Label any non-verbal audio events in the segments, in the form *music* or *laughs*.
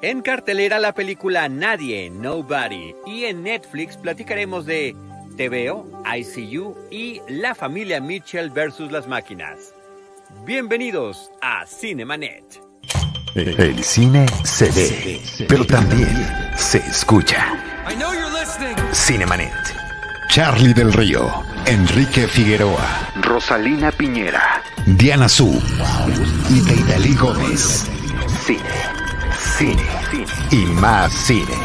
En cartelera la película Nadie, Nobody. Y en Netflix platicaremos de TVO, ICU y La familia Mitchell versus las máquinas. Bienvenidos a Cinemanet. El cine se ve, pero también se escucha. Cinemanet. Charlie del Río, Enrique Figueroa, Rosalina Piñera, Diana Su y Deidali Gómez. Cine cine, y más cine.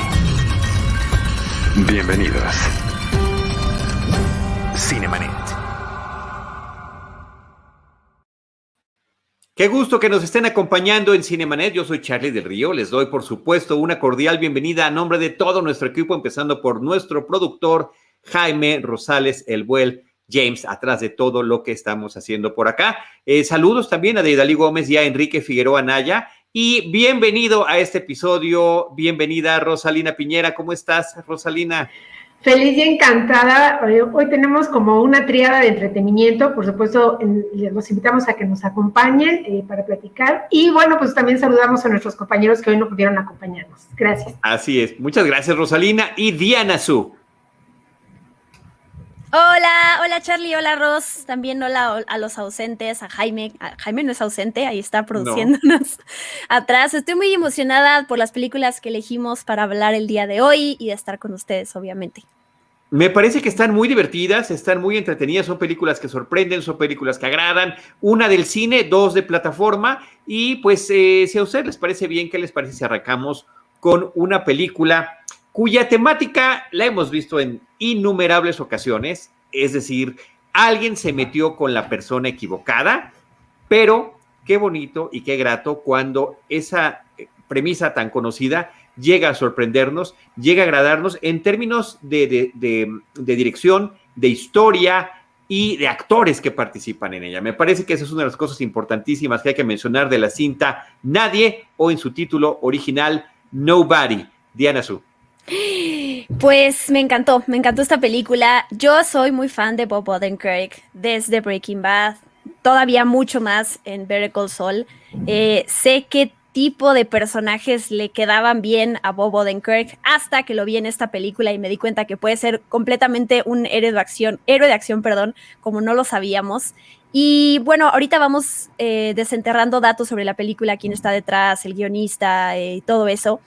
Bienvenidos. Cinemanet. Qué gusto que nos estén acompañando en Cinemanet. Yo soy Charlie del Río. Les doy, por supuesto, una cordial bienvenida a nombre de todo nuestro equipo, empezando por nuestro productor Jaime Rosales El Buel. James, atrás de todo lo que estamos haciendo por acá. Eh, saludos también a Deidali Gómez y a Enrique Figueroa Naya y bienvenido a este episodio. Bienvenida, Rosalina Piñera. ¿Cómo estás, Rosalina? Feliz y encantada. Hoy tenemos como una triada de entretenimiento. Por supuesto, los invitamos a que nos acompañen eh, para platicar. Y bueno, pues también saludamos a nuestros compañeros que hoy no pudieron acompañarnos. Gracias. Así es. Muchas gracias, Rosalina. Y Diana Su. Hola, hola Charlie, hola Ross, también hola a los ausentes, a Jaime. Jaime no es ausente, ahí está produciéndonos *laughs* atrás. Estoy muy emocionada por las películas que elegimos para hablar el día de hoy y de estar con ustedes, obviamente. Me parece que están muy divertidas, están muy entretenidas, son películas que sorprenden, son películas que agradan, una del cine, dos de plataforma, y pues eh, si a ustedes les parece bien, ¿qué les parece si arrancamos con una película cuya temática la hemos visto en innumerables ocasiones, es decir, alguien se metió con la persona equivocada, pero qué bonito y qué grato cuando esa eh, premisa tan conocida llega a sorprendernos, llega a agradarnos en términos de, dirección, de historia y de actores que participan en ella. Me parece que esa es una de las cosas importantísimas que hay que mencionar de la cinta Nadie o en su título original Nobody. Diana Su. Pues me encantó, me encantó esta película. Yo soy muy fan de Bob Odenkirk desde Breaking Bad, todavía mucho más en Better Call Saul. Eh, sé qué tipo de personajes le quedaban bien a Bob Odenkirk hasta que lo vi en esta película y me di cuenta que puede ser completamente un héroe de acción, héroe de acción, perdón, como no lo sabíamos. Y bueno, ahorita vamos eh, desenterrando datos sobre la película, quién está detrás, el guionista eh, y todo eso.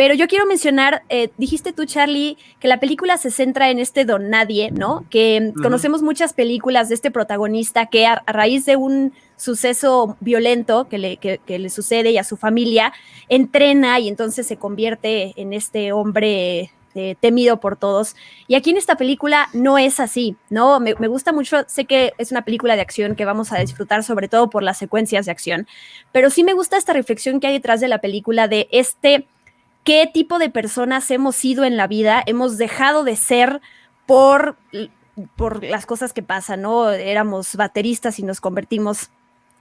Pero yo quiero mencionar, eh, dijiste tú, Charlie, que la película se centra en este don nadie, ¿no? Que conocemos muchas películas de este protagonista que a, raíz de un suceso violento que le, que, le, sucede y a su familia, entrena y entonces se convierte en este hombre eh, temido por todos. Y aquí en esta película no es así, ¿no? Me, me, gusta mucho, sé que es una película de acción que vamos a disfrutar sobre todo por las secuencias de acción, pero sí me gusta esta reflexión que hay detrás de la película de este qué tipo de personas hemos sido en la vida, hemos dejado de ser por, por las cosas que pasan, ¿no? Éramos bateristas y nos convertimos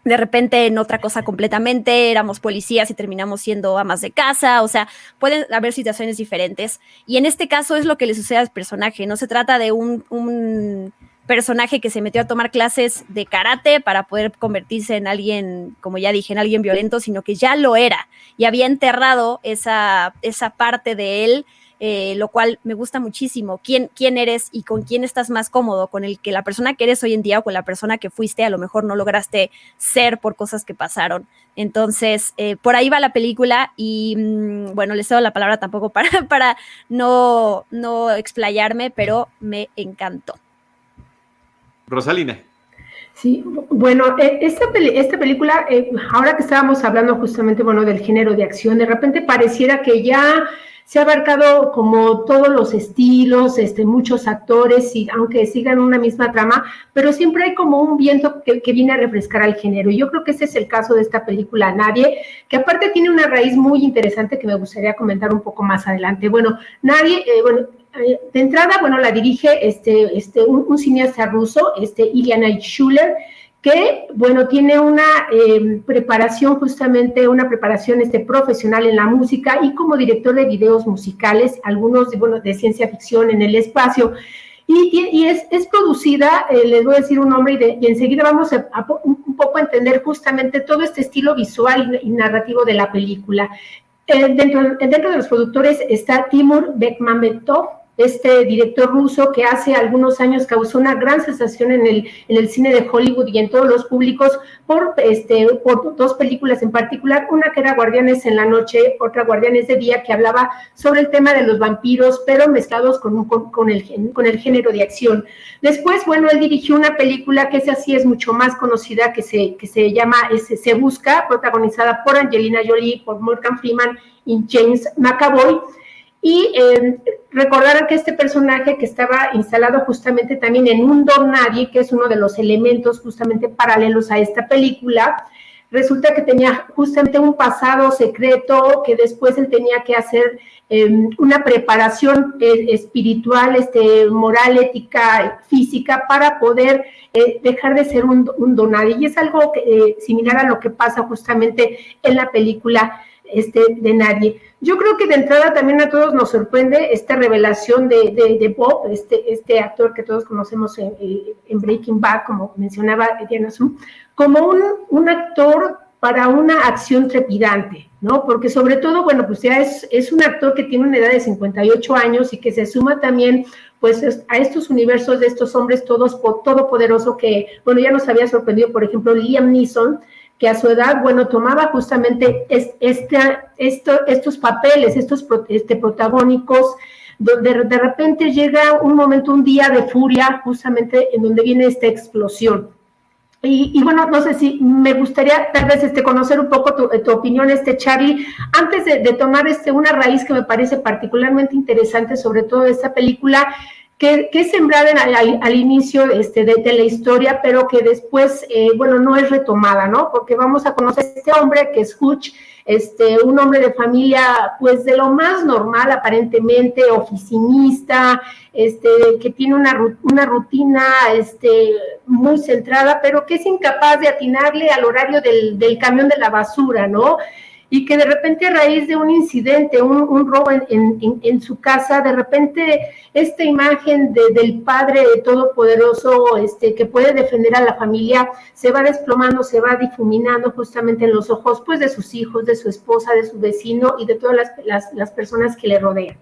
de repente en otra cosa completamente, éramos policías y terminamos siendo amas de casa, o sea, pueden haber situaciones diferentes. Y en este caso es lo que le sucede al personaje, no se trata de un, un personaje que se metió a tomar clases de karate para poder convertirse en alguien, como ya dije, en alguien violento, sino que ya lo era y había enterrado esa, esa parte de él. Eh, lo cual me gusta muchísimo. ¿Quién, ¿Quién eres y con quién estás más cómodo? ¿Con el que la persona que eres hoy en día o con la persona que fuiste a lo mejor no lograste ser por cosas que pasaron? Entonces, eh, por ahí va la película y mm, bueno, les cedo la palabra tampoco *laughs* para, para no, no explayarme, pero me encantó. Rosalina. Sí, bueno, eh, esta, esta película, eh, ahora que estábamos hablando justamente, bueno, del género de acción, de repente pareciera que ya se ha abarcado como todos los estilos, este, muchos actores, y aunque sigan una misma trama, pero siempre hay como un viento que, que, viene a refrescar al género. Y yo creo que ese es el caso de esta película Nadie, que aparte tiene una raíz muy interesante que me gustaría comentar un poco más adelante. Bueno, Nadie, eh, bueno, eh, de entrada, bueno, la dirige este, este, un, cineasta ruso, este Iliana Schuller, que, bueno, tiene una em, preparación, justamente una preparación este, profesional en la música y como director de videos musicales, algunos, bueno, de ciencia ficción en el espacio. Y, es, es, producida, eh, les voy a decir un nombre y, enseguida vamos a, un poco a entender justamente todo este estilo visual y narrativo de la película. dentro, dentro de los productores está Timur Bekmambetov, este director ruso que hace algunos años causó una gran sensación en el, en el cine de Hollywood y en todos los públicos por, este, por dos películas en particular, una que era Guardianes en la Noche, otra Guardianes de Día, que hablaba sobre el tema de los vampiros, pero mezclados con, con, el, con el género de acción. Después, bueno, él dirigió una película que esa sí es mucho más conocida, que se, que se llama Se Busca, protagonizada por Angelina Jolie, por Morgan Freeman y James McAvoy y eh, recordar que este personaje que estaba instalado justamente también en un don nadie, que es uno de los elementos justamente paralelos a esta película, resulta que tenía justamente un pasado secreto que después él tenía que hacer em, una preparación eh, espiritual, este, moral, ética, física, para poder eh, dejar de ser un, un donadie. Y es algo eh, similar a lo que pasa justamente en la película este, de nadie. Yo creo que de entrada también a todos nos sorprende esta revelación de, de, Bob, este, este actor que todos conocemos en, Breaking Bad, como mencionaba Diana Zoom, como un, un, actor para una acción trepidante, ¿no? Porque sobre todo, bueno, pues ya es, es un actor que tiene una edad de 58 años y que se suma también pues a estos universos de estos hombres todos todopoderosos que, bueno, ya nos había sorprendido, por ejemplo, Liam Neeson, que a su edad, bueno, tomaba justamente estos papeles, estos este, protagónicos, donde de repente llega un momento, un día de furia, justamente en donde viene esta explosión. Y, bueno, no sé si me gustaría tal vez este, conocer un poco tu, opinión, este Charlie, antes de, de, tomar este, una raíz que me parece particularmente interesante, sobre todo esta película, que, es sembrada al, inicio este, de, la historia, pero que después, eh, bueno, no es retomada, ¿no? Porque vamos a conocer a este hombre que es Hutch, este, un hombre de familia, pues de lo más normal, aparentemente, oficinista, este, que tiene una, una rutina este, muy centrada, pero que es incapaz de atinarle al horario del, del camión de la basura, ¿no? Y que de repente a raíz de un incidente, un, robo en, su casa, de repente esta imagen del padre todopoderoso este, que puede defender a la familia se va desplomando, se va difuminando justamente en los ojos pues de sus hijos, de su esposa, de su vecino y de todas las, las personas que le rodean.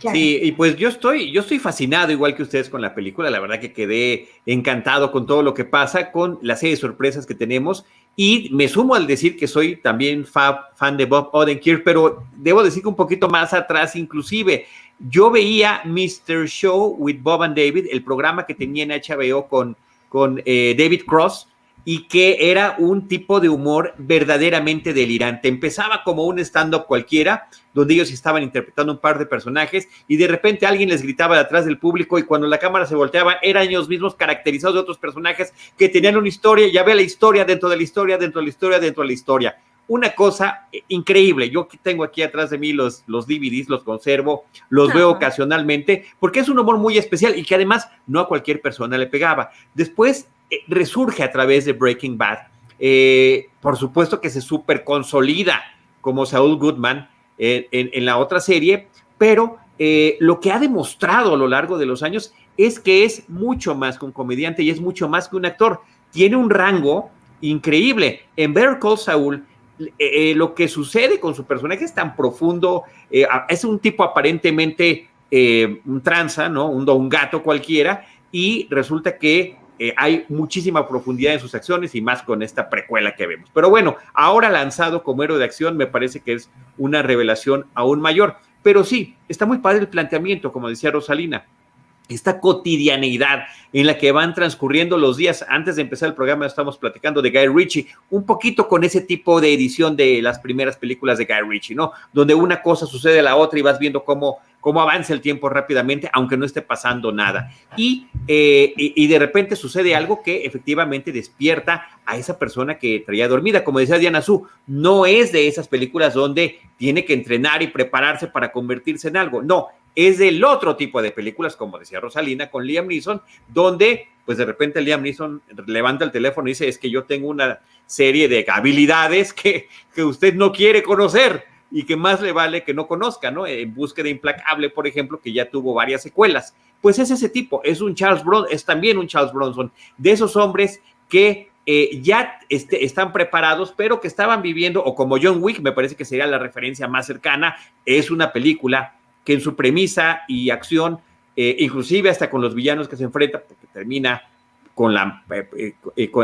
Sí, y pues yo estoy, yo estoy fascinado, igual que ustedes, con la película. La verdad que quedé encantado con todo lo que pasa, con la serie de sorpresas que tenemos. Y me sumo al decir que soy también fan de Bob Odenkirk, pero debo decir que un poquito más atrás, inclusive. Yo veía Mr. Show with Bob and David, el programa que tenía en HBO con, con eh, David Cross, y que era un tipo de humor verdaderamente delirante. Empezaba como un stand-up cualquiera, donde ellos estaban interpretando un par de personajes y de repente alguien les gritaba de atrás del público y cuando la cámara se volteaba eran ellos mismos caracterizados de otros personajes que tenían una historia, ya ve la historia dentro de la historia, dentro de la historia, dentro de la historia. Una cosa eh, increíble. Yo tengo aquí atrás de mí los, los DVDs, los conservo, los veo ocasionalmente, porque es un humor muy especial y que además no a cualquier persona le pegaba. Después resurge a través de Breaking Bad. Eh, por supuesto que se super consolida como Saul Goodman en, la otra serie, pero eh, lo que ha demostrado a lo largo de los años es que es mucho más que un comediante y es mucho más que un actor. Tiene un rango increíble. En Better Call Saul, lo que sucede con su personaje es tan profundo, es un tipo aparentemente un tranza, ¿no? Un gato cualquiera, y resulta que eh, hay muchísima profundidad en sus acciones y más con esta precuela que vemos. Pero bueno, ahora lanzado como héroe de acción me parece que es una revelación aún mayor. Pero sí, está muy padre el planteamiento, como decía Rosalina esta cotidianeidad en la que van transcurriendo los días. Antes de empezar el programa estamos platicando de Guy Ritchie, un poquito con ese tipo de edición de las primeras películas de Guy Ritchie, ¿no? Donde una cosa sucede a la otra y vas viendo cómo, cómo avanza el tiempo rápidamente, aunque no esté pasando nada. Y, eh, y, de repente sucede algo que efectivamente despierta a esa persona que traía dormida. Como decía Diana Su, no es de esas películas donde tiene que entrenar y prepararse para convertirse en algo. No, es del otro tipo de películas, como decía Rosalina, con Liam Neeson, donde pues de repente Liam Neeson levanta el teléfono y dice, es que yo tengo una serie de habilidades que, que usted no quiere conocer y que más le vale que no conozca, ¿no? En Búsqueda Implacable, por ejemplo, que ya tuvo varias secuelas. Pues es ese tipo, es un Charles Bronson, es también un Charles Bronson, de esos hombres que eh, ya este, están preparados, pero que estaban viviendo, o como John Wick, me parece que sería la referencia más cercana, es una película que en su premisa y acción, eh, inclusive hasta con los villanos que se enfrenta, porque termina con la, eh,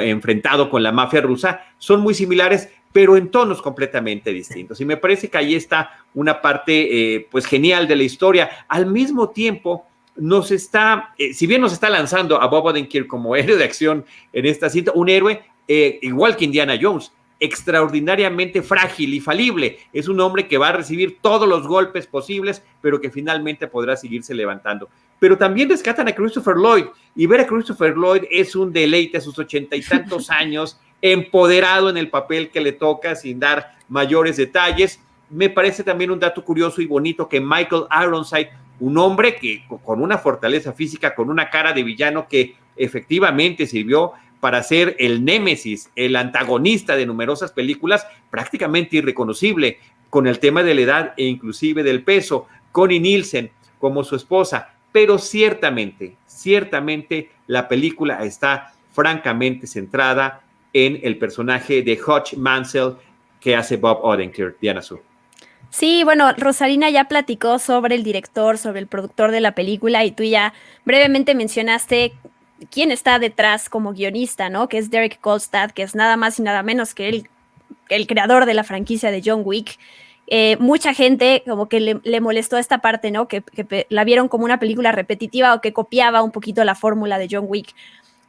enfrentado con la mafia rusa, son muy similares, pero en tonos completamente distintos. Y me parece que ahí está una parte, pues, genial de la historia. Al mismo tiempo, nos está, eh, si bien nos está lanzando a Bob Odenkirk como *laughs* héroe de acción en esta cinta, un héroe eh, igual que Indiana Jones, extraordinariamente frágil y falible. Es un hombre que va a recibir todos los golpes posibles, pero que finalmente podrá seguirse levantando. Pero también rescatan a Christopher Lloyd y ver a Christopher Lloyd es un deleite a sus ochenta y tantos *laughs* años, empoderado en el papel que le toca sin dar mayores detalles. Me parece también un dato curioso y bonito que Michael Ironside un hombre que con una fortaleza física, con una cara de villano que efectivamente sirvió para ser el némesis, el antagonista de numerosas películas, prácticamente irreconocible, con el tema de la edad e inclusive del peso, Connie Nielsen como su esposa, pero ciertamente, ciertamente la película está francamente centrada en el personaje de Hutch Mansell que hace Bob Odenkirk, Diana Su. Sí, bueno, Rosalina ya platicó sobre el director, sobre el productor de la película y tú ya brevemente mencionaste quién está detrás como guionista, ¿no? Que es Derek Kolstad, que es nada más y nada menos que el, el creador de la franquicia de John Wick. Eh, mucha gente como que le, molestó esta parte, ¿no? Que, la vieron como una película repetitiva o que copiaba un poquito la fórmula de John Wick.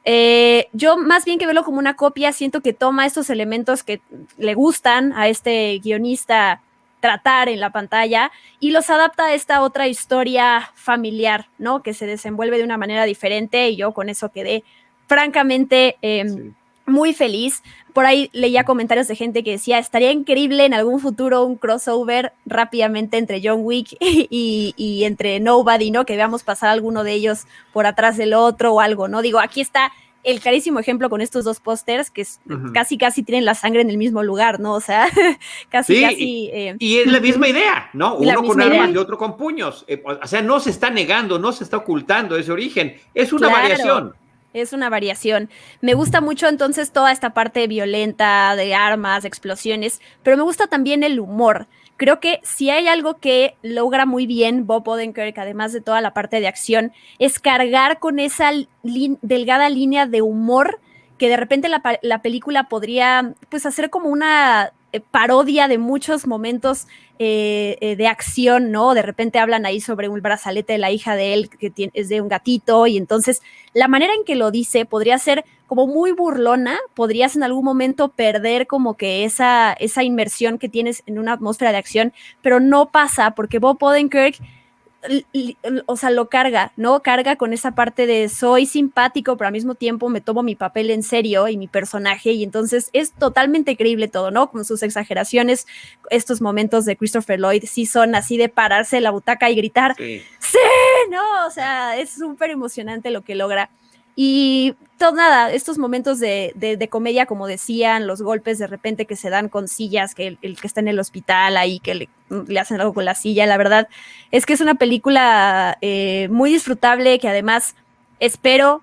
Eh, yo más bien que verlo como una copia, siento que toma estos elementos que le gustan a este guionista tratar en la pantalla y los adapta a esta otra historia familiar, ¿no? Que se desenvuelve de una manera diferente y yo con eso quedé francamente em, muy feliz. Por ahí leía comentarios de gente que decía, estaría increíble en algún futuro un crossover rápidamente entre John Wick *laughs* y, y entre Nobody, ¿no? Que veamos pasar alguno de ellos por atrás del otro o algo, ¿no? Digo, aquí está el carísimo ejemplo con estos dos pósters que casi casi tienen la sangre en el mismo lugar, ¿no? O sea, *laughs* casi casi. Eh, y es la misma idea, ¿no? Uno con armas y otro con puños. Eh, o sea, no se está negando, no se está ocultando ese origen. Es una variación. Es una variación. Me gusta mucho entonces toda esta parte violenta de armas, explosiones, pero me gusta también el humor. Creo que si hay algo que logra muy bien Bob Odenkirk, además de toda la parte de acción, es cargar con esa delgada línea de humor que de repente la, la película podría pues hacer como una parodia de muchos momentos eh, eh, de acción, ¿no? De repente hablan ahí sobre un brazalete de la hija de él que es de un gatito y entonces la manera en que lo dice podría ser como muy burlona, podrías en algún momento perder como que esa, esa inmersión que tienes en una atmósfera de acción, pero no pasa porque Bob Odenkirk o sea, lo carga, ¿no? Carga con esa parte de soy simpático, pero al mismo tiempo me tomo mi papel en serio y mi personaje, y entonces es totalmente creíble todo, ¿no? Con sus exageraciones, estos momentos de Christopher Lloyd sí son así de pararse en la butaca y gritar, sí, ¡Sí! ¿no? O sea, es súper emocionante lo que logra. Y todo nada, estos momentos de, comedia, como decían, los golpes de repente que se dan con sillas, que el, que está en el hospital ahí, que le, hacen algo con la silla, la verdad es que es una película eh, muy disfrutable que además espero,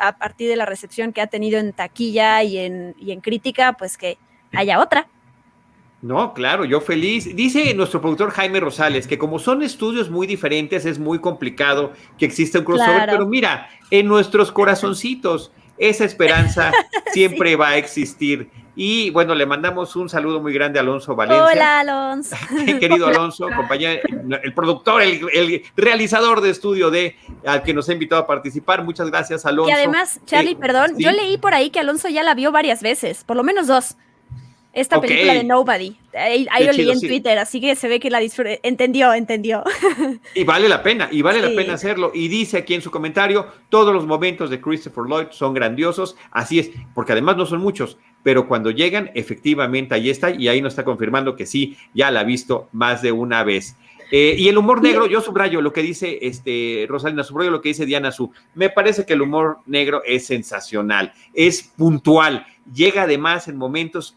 a partir de la recepción que ha tenido en taquilla y en, y en crítica, pues que haya otra. No, claro, yo feliz. Dice nuestro productor Jaime Rosales que como son estudios muy diferentes, es muy complicado que exista un crossover, pero mira, en nuestros corazoncitos esa esperanza *laughs* siempre va a existir. Y bueno, le mandamos un saludo muy grande a Alonso Valencia. Hola, Alonso. *laughs* Querido Alonso, compañero, el productor, el, realizador de estudio de al que nos ha invitado a participar. Muchas gracias, Alonso. Y además, Charlie, eh, perdón, yo leí por ahí que Alonso ya la vio varias veces, por lo menos dos. Esta película de Nobody. Ahí, lo leí en Twitter, así que se ve que la. Entendió, entendió. *laughs* Y vale la pena, y vale la pena hacerlo. Y dice aquí en su comentario, todos los momentos de Christopher Lloyd son grandiosos. Así es, porque además no son muchos, pero cuando llegan, efectivamente ahí está, y ahí nos está confirmando que sí, ya la ha visto más de una vez. Eh, y el humor negro, yo subrayo lo que dice este, Rosalina, subrayo lo que dice Diana Su. Me parece que el humor negro es sensacional, es puntual, llega además en momentos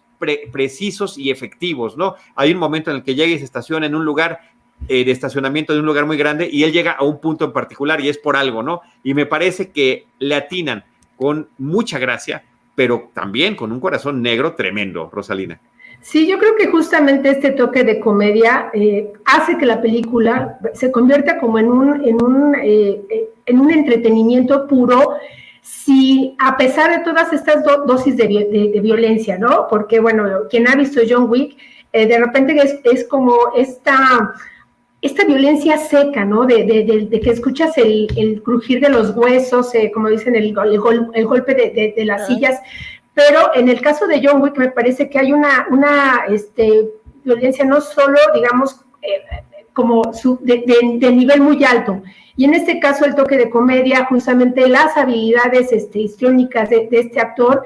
precisos y efectivos, ¿no? Hay un momento en el que llega y se estaciona en un lugar eh, de estacionamiento de un lugar muy grande y él llega a un punto en particular y es por algo, ¿no? Y me parece que le atinan con mucha gracia pero también con un corazón negro tremendo, Rosalina. Sí, yo creo que justamente este toque de comedia eh, hace que la película se convierta como en un, en un, eh, en un entretenimiento puro, si a pesar de todas estas dosis de, violencia, ¿no? Porque, bueno, quien ha visto John Wick, eh, de repente es, como esta, esta violencia seca, ¿no? De, que escuchas el, crujir de los huesos, como dicen, el, el golpe de, las sillas, pero en el caso de John Wick me parece que hay una, una este, violencia no solo, digamos, eh, como su, de, nivel muy alto. Y en este caso el toque de comedia, justamente las habilidades este, histriónicas de, este actor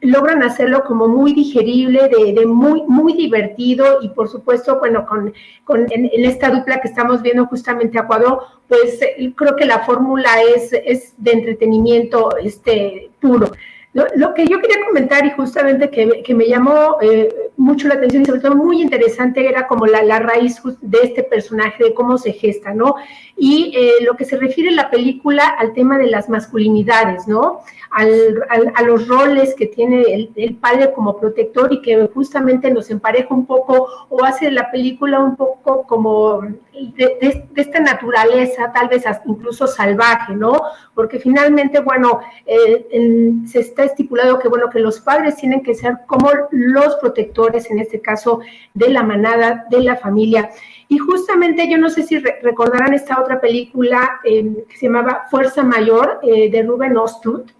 logran hacerlo como muy digerible, de, muy, muy divertido y por supuesto, bueno, con, con en, esta dupla que estamos viendo justamente a Cuadro, pues creo que la fórmula es, es de entretenimiento este, puro. Lo, que yo quería comentar y justamente que, me llamó eh, mucho la atención y sobre todo muy interesante era como la, la raíz de este personaje, de cómo se gesta, ¿no? Y eh, lo que se refiere en la película al tema de las masculinidades, ¿no? a los roles que tiene el, padre como protector y que justamente nos empareja un poco o hace la película un poco como de, esta naturaleza, tal vez incluso salvaje, ¿no? Porque finalmente, bueno, eh, se está estipulado que, bueno, que los padres tienen que ser como los protectores, en este caso, de la manada, de la familia. Y justamente, yo no sé si recordarán esta otra película eh, que se llamaba Fuerza Mayor eh, de Ruben Ostlund,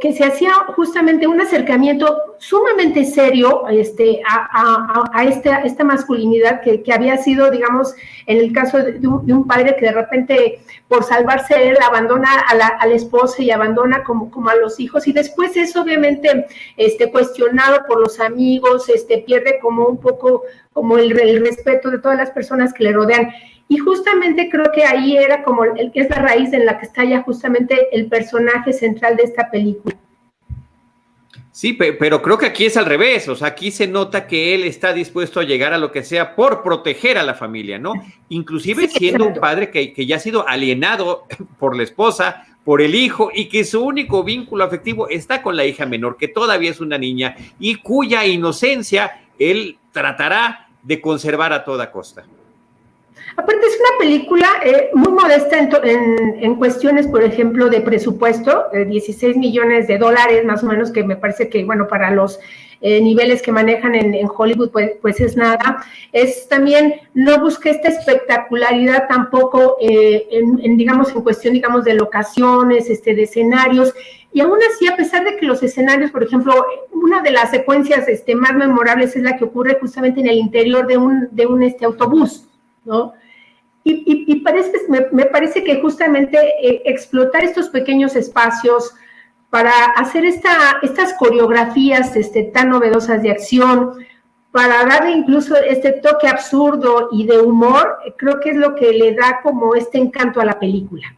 que, se hacía justamente un acercamiento sumamente serio este, a, esta, esta, masculinidad que, había sido, digamos, en el caso de un, padre que de repente, por salvarse él, abandona a la, a la, esposa y abandona como, como a los hijos, y después es obviamente este, cuestionado por los amigos, este, pierde como un poco como el, el respeto de todas las personas que le rodean. Y justamente creo que ahí era como el, es la raíz en la que está ya justamente el personaje central de esta película. Sí, pero creo que aquí es al revés, o sea, aquí se nota que él está dispuesto a llegar a lo que sea por proteger a la familia, ¿no? Inclusive siendo un padre que, que, ya ha sido alienado *laughs* por la esposa, por el hijo y que su único vínculo afectivo está con la hija menor, que todavía es una niña y cuya inocencia él tratará de conservar a toda costa. Aparte es una película eh, muy modesta en, cuestiones, por ejemplo, de presupuesto, de 16 millones de dólares más o menos, que me parece que, bueno, para los eh, niveles que manejan en, Hollywood, pues, pues, es nada. Es también, no busca esta espectacularidad tampoco, eh, en, digamos, en cuestión, digamos, de locaciones, este, de escenarios, y aún así, a pesar de que los escenarios, por ejemplo, una de las secuencias este, más memorables es la que ocurre justamente en el interior de un, de un este, autobús, ¿no? Y, parece, me, parece que justamente eh, explotar estos pequeños espacios para hacer esta, estas coreografías este, tan novedosas de acción, para darle incluso este toque absurdo y de humor, creo que es lo que le da como este encanto a la película.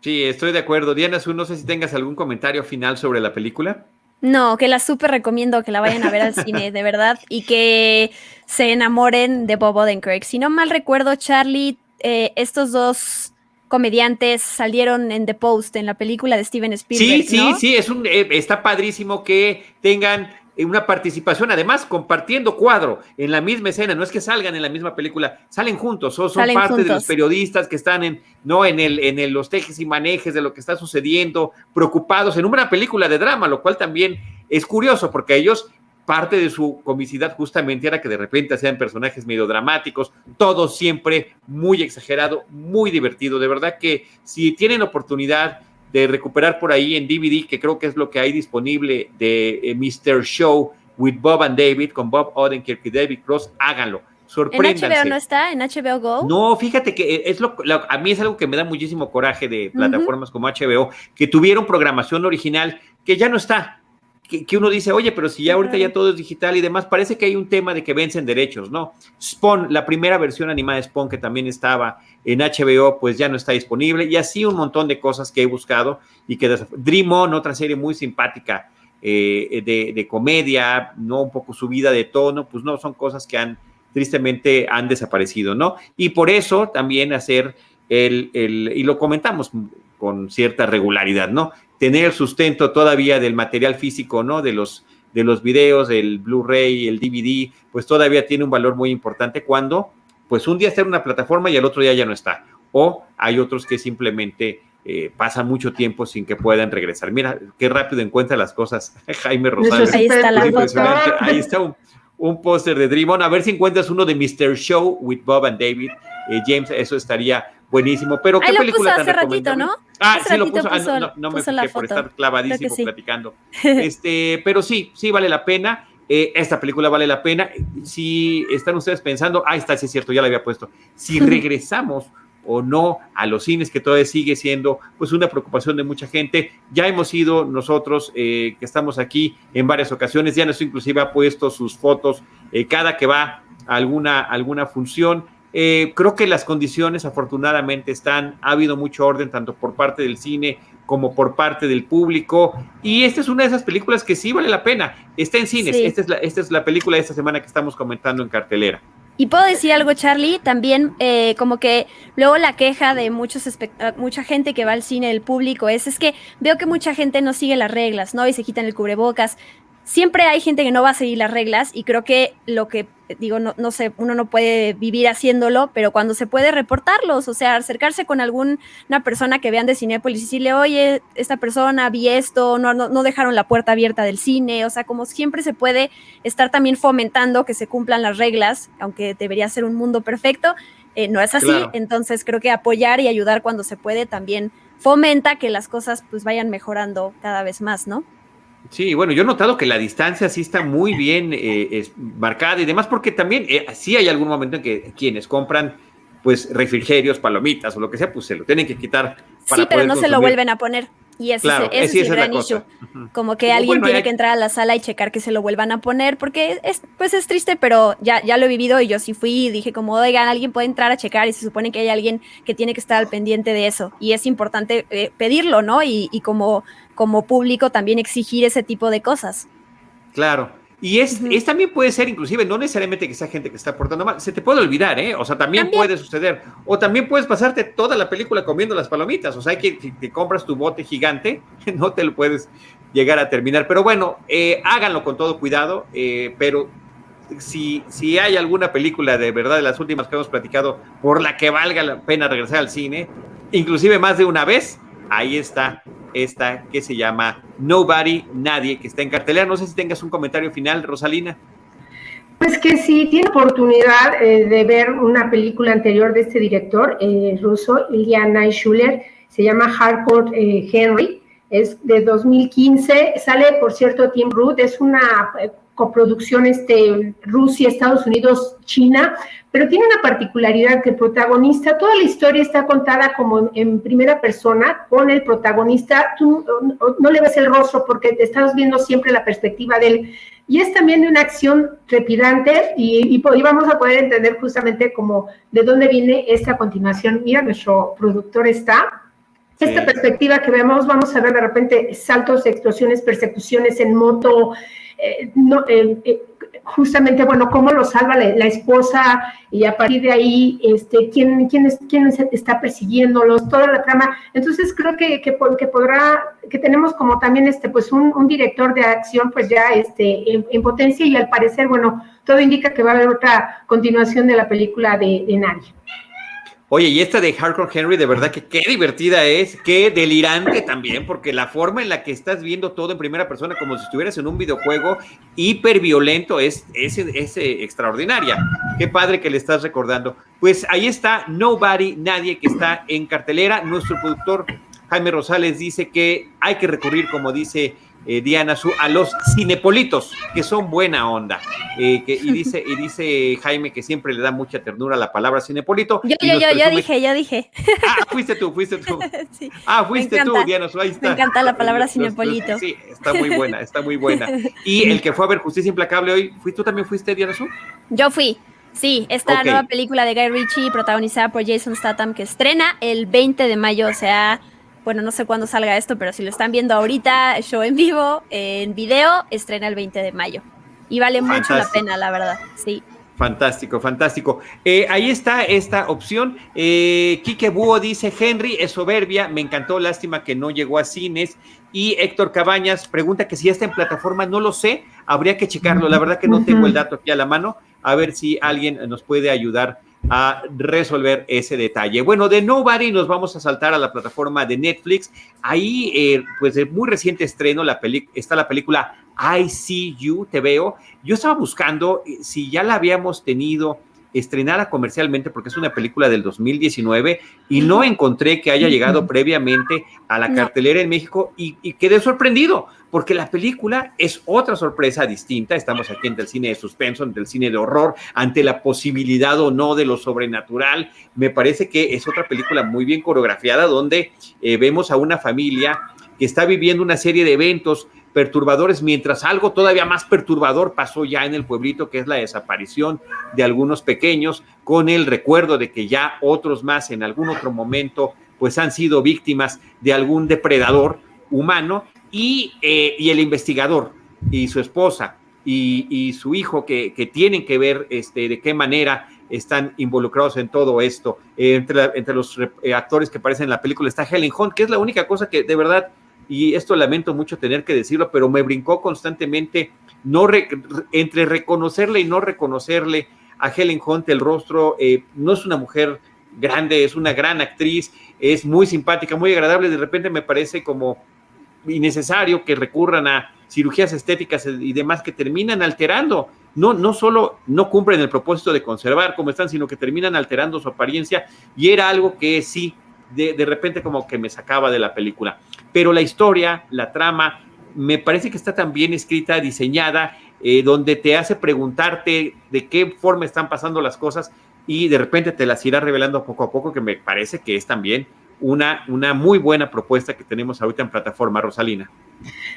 Sí, estoy de acuerdo. Diana no sé si tengas algún comentario final sobre la película. No, que la súper recomiendo que la vayan a ver al cine, de verdad, y que se enamoren de Bob Odenkirk. Si no mal recuerdo, Charlie, eh, estos dos comediantes salieron en The Post, en la película de Steven Spielberg. Sí, sí, sí, es un, eh, está padrísimo que tengan una participación, además compartiendo cuadro en la misma escena, no es que salgan en la misma película, salen juntos, son, son parte de los periodistas que están en, no en el, en el, los tejes y manejes de lo que está sucediendo, preocupados en una película de drama, lo cual también es curioso, porque ellos parte de su comicidad justamente era que de repente sean personajes medio dramáticos, todo siempre muy exagerado, muy divertido. De verdad que si tienen oportunidad de recuperar por ahí en DVD, que creo que es lo que hay disponible de eh, Mr. Show with Bob and David, con Bob Odenkirk y David Cross, háganlo. Sorpréndanse. ¿En HBO no está? ¿En HBO Go? No, fíjate que eh, es lo, a mí es algo que me da muchísimo coraje de plataformas como HBO, que tuvieron programación original que ya no está. Que, uno dice, oye, pero si ya ahorita ya todo es digital y demás, parece que hay un tema de que vencen derechos, ¿no? Spawn, la primera versión animada de Spawn que también estaba en HBO, pues ya no está disponible y así un montón de cosas que he buscado y que Dream On, otra serie muy simpática eh, de, comedia, ¿no? Un poco subida de tono, pues no, son cosas que han, tristemente, han desaparecido, ¿no? Y por eso también hacer el, el y lo comentamos con cierta regularidad, ¿no? Tener el sustento todavía del material físico, ¿no? De los, de los videos, el Blu-ray, el DVD, pues todavía tiene un valor muy importante cuando, pues un día está en una plataforma y el otro día ya no está. O hay otros que simplemente eh, pasan mucho tiempo sin que puedan regresar. Mira, qué rápido encuentra las cosas *laughs* Jaime Rosales. Ahí está la Ahí está un, un póster de Dream On. A ver si encuentras uno de Mr. Show with Bob and David. Eh, James, eso estaría buenísimo. Pero ¿qué película puso hace ratito, ¿no? Ah, sí lo puso. Ah, no, me fijé por estar clavadísimo platicando. Este, pero sí, sí vale la pena. Eh, esta película vale la pena. Si están ustedes pensando, ah, está, sí es cierto, ya la había puesto. Si regresamos o no a los cines, que todavía sigue siendo pues una preocupación de mucha gente. Ya hemos ido nosotros, eh, que estamos aquí en varias ocasiones, ya nos inclusive ha puesto sus fotos eh, cada que va a alguna, alguna función. Eh, creo que las condiciones afortunadamente están, ha habido mucho orden tanto por parte del cine como por parte del público. Y esta es una de esas películas que sí vale la pena. Está en cines. Esta, es la, esta es la película de esta semana que estamos comentando en cartelera. Y puedo decir algo, Charlie, también eh, como que luego la queja de muchos ah, mucha gente que va al cine, el público, es, es que veo que mucha gente no sigue las reglas, ¿no? Y se quitan el cubrebocas siempre hay gente que no va a seguir las reglas y creo que lo que digo, no, no sé, uno no puede vivir haciéndolo, pero cuando se puede reportarlos, o sea, acercarse con alguna persona que vean de Cinepolis y decirle, oye, esta persona vi esto, no, no, dejaron la puerta abierta del cine, o sea, como siempre se puede estar también fomentando que se cumplan las reglas, aunque debería ser un mundo perfecto, eh, no es así, entonces creo que apoyar y ayudar cuando se puede también fomenta que las cosas pues vayan mejorando cada vez más, ¿no? Sí, bueno, yo he notado que la distancia sí está muy bien eh, marcada y demás, porque también eh, sí hay algún momento en que quienes compran pues refrigerios, palomitas o lo que sea, pues se lo tienen que quitar. Para sí, pero no se lo vuelven a poner. Y ese, es el gran issue. Como que alguien tiene que entrar a la sala y checar que se lo vuelvan a poner, porque es, pues es triste, pero ya, ya lo he vivido y yo sí fui y dije como, oigan, alguien puede entrar a checar y se supone que hay alguien que tiene que estar al pendiente de eso. Y es importante eh, pedirlo, ¿no? Y, y como, como público también exigir ese tipo de cosas. Claro. Y es, es, también puede ser, inclusive, no necesariamente que sea gente que está portando mal, se te puede olvidar, ¿eh? O sea, también, puede suceder. O también puedes pasarte toda la película comiendo las palomitas. O sea, que si te compras tu bote gigante, *laughs* no te lo puedes llegar a terminar. Pero bueno, eh, háganlo con todo cuidado, eh, pero si, si hay alguna película de verdad de las últimas que hemos platicado por la que valga la pena regresar al cine, inclusive más de una vez, ahí está esta que se llama Nobody, Nadie, que está en cartelera. No sé si tengas un comentario final, Rosalina. Pues que si tiene oportunidad eh, de ver una película anterior de este director eh, ruso, Iliana Schuller, se llama Hardcore eh, Henry, es de 2015, sale por cierto Tim Root, es una coproducción este, Rusia, Estados Unidos, China, pero tiene una particularidad que el protagonista, toda la historia está contada como en, primera persona, con el protagonista, tú no, le ves el rostro porque te estás viendo siempre la perspectiva de él, y es también de una acción trepidante y, y, vamos a poder entender justamente como de dónde viene esta continuación. Mira, nuestro productor está, esta perspectiva que vemos, vamos a ver de repente saltos, explosiones, persecuciones en moto, eh, no, eh, eh, justamente, bueno, cómo lo salva la, esposa y a partir de ahí, este, quién, quién, es, quién está persiguiéndolos, toda la trama. Entonces creo que, que, podrá, que tenemos como también este, pues un, director de acción, pues ya este, en, potencia y al parecer, bueno, todo indica que va a haber otra continuación de la película de, de. Oye, y esta de Hardcore Henry, de verdad que qué divertida es, qué delirante también, porque la forma en la que estás viendo todo en primera persona, como si estuvieras en un videojuego hiper violento, es, es, es extraordinaria. Qué padre que le estás recordando. Pues ahí está Nobody, nadie que está en cartelera. Nuestro productor Jaime Rosales dice que hay que recurrir, como dice eh, Diana Su, a los cinepolitos, que son buena onda. Eh, y, dice, y dice Jaime que siempre le da mucha ternura la palabra cinepolito. Yo, yo, yo, yo dije, yo dije. Ah, fuiste tú, fuiste tú. *laughs* ah, fuiste tú, Diana Su, ahí está. Me encanta la palabra cinepolito. sí, está muy buena, está muy buena. *laughs* Y el que fue a ver Justicia Implacable hoy, ¿fuiste tú también fuiste, Diana Su? Yo fui. Sí, esta nueva película de Guy Ritchie, protagonizada por Jason Statham, que estrena el 20 de mayo, o sea, bueno, no sé cuándo salga esto, pero si lo están viendo ahorita, show en vivo, en video, estrena el 20 de mayo. Y vale mucho la pena, la verdad, sí. Fantástico, fantástico. Eh, ahí está esta opción. Eh, Quique Búho dice, Henry es soberbia, me encantó, lástima que no llegó a cines. Y Héctor Cabañas pregunta que si está en plataforma, no lo sé, habría que checarlo. La verdad que no tengo el dato aquí a la mano, a ver si alguien nos puede ayudar a resolver ese detalle. Bueno, de Nobody nos vamos a saltar a la plataforma de Netflix. Ahí, eh, pues de muy reciente estreno, la está la película I See You, te veo. Yo estaba buscando eh, si ya la habíamos tenido estrenada comercialmente porque es una película del 2019 y no encontré que haya llegado previamente a la cartelera en México y, y, quedé sorprendido porque la película es otra sorpresa distinta. Estamos aquí en el cine de suspenso, en el cine de horror, ante la posibilidad o no de lo sobrenatural. Me parece que es otra película muy bien coreografiada donde eh, vemos a una familia que está viviendo una serie de eventos perturbadores, mientras algo todavía más perturbador pasó ya en el pueblito, que es la desaparición de algunos pequeños, con el recuerdo de que ya otros más en algún otro momento pues han sido víctimas de algún depredador humano y, eh, y el investigador y su esposa y, su hijo que, tienen que ver este, de qué manera están involucrados en todo esto. Entre, entre, los eh, actores que aparecen en la película está Helen Hunt, que es la única cosa que de verdad y esto lamento mucho tener que decirlo, pero me brincó constantemente no entre reconocerle y no reconocerle a Helen Hunt el rostro. Eh, no es una mujer grande, es una gran actriz, es muy simpática, muy agradable. De repente me parece como innecesario que recurran a cirugías estéticas y demás que terminan alterando. No, no solo no cumplen el propósito de conservar como están, sino que terminan alterando su apariencia y era algo que sí, de, de repente como que me sacaba de la película. Pero la historia, la trama, me parece que está tan bien escrita, diseñada, eh, donde te hace preguntarte de qué forma están pasando las cosas y de repente te las irá revelando poco a poco, que me parece que es también una, una muy buena propuesta que tenemos ahorita en plataforma, Rosalina.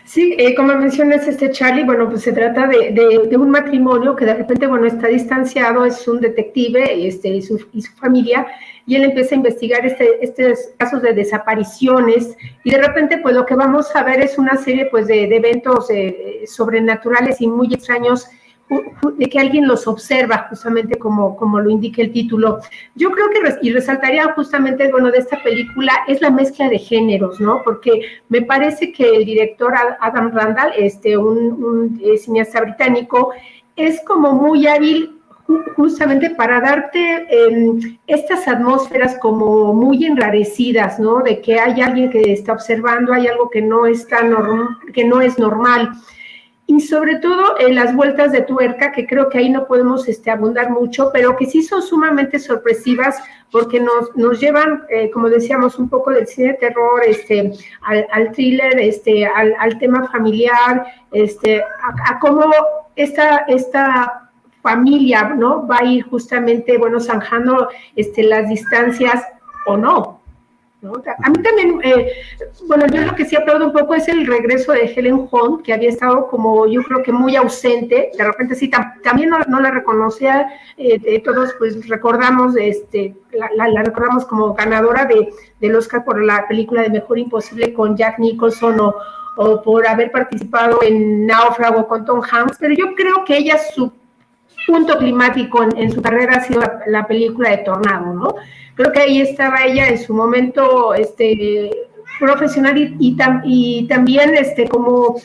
Sí, eh, como mencionas, este Charlie, bueno, pues se trata de, un matrimonio que de repente, bueno, está distanciado, es un detective este, y, su, familia, y él empieza a investigar este, estos casos de desapariciones, y de repente, pues lo que vamos a ver es una serie, pues, de, eventos eh, sobrenaturales y muy extraños de que alguien los observa, justamente como, como lo indica el título. Yo creo que, y resaltaría justamente, bueno, de esta película, es la mezcla de géneros, ¿no? Porque me parece que el director Adam Randall, este, un, eh, cineasta británico, es como muy hábil justamente para darte em, estas atmósferas como muy enrarecidas, ¿no? De que hay alguien que está observando, hay algo que no está que no es normal y sobre todo en las vueltas de tuerca, que creo que ahí no podemos este, abundar mucho, pero que sí son sumamente sorpresivas porque nos, nos llevan, eh, como decíamos, un poco del cine de terror este, al, al thriller, este, al, al, tema familiar, este, a, cómo esta, esta familia ¿no? va a ir justamente, bueno, zanjando este, las distancias o no, a mí también, eh, bueno, yo lo que sí aplaudo un poco es el regreso de Helen Hunt, que había estado como yo creo que muy ausente, de repente sí, también no, la reconocía, eh, todos pues recordamos, este, la, recordamos como ganadora de, del Oscar por la película de Mejor Imposible con Jack Nicholson o, o por haber participado en Náufrago con Tom Hanks, pero yo creo que ella su punto climático en, su carrera ha sido la, película de Tornado, ¿no? Creo que ahí estaba ella en su momento este, profesional y, también este, como,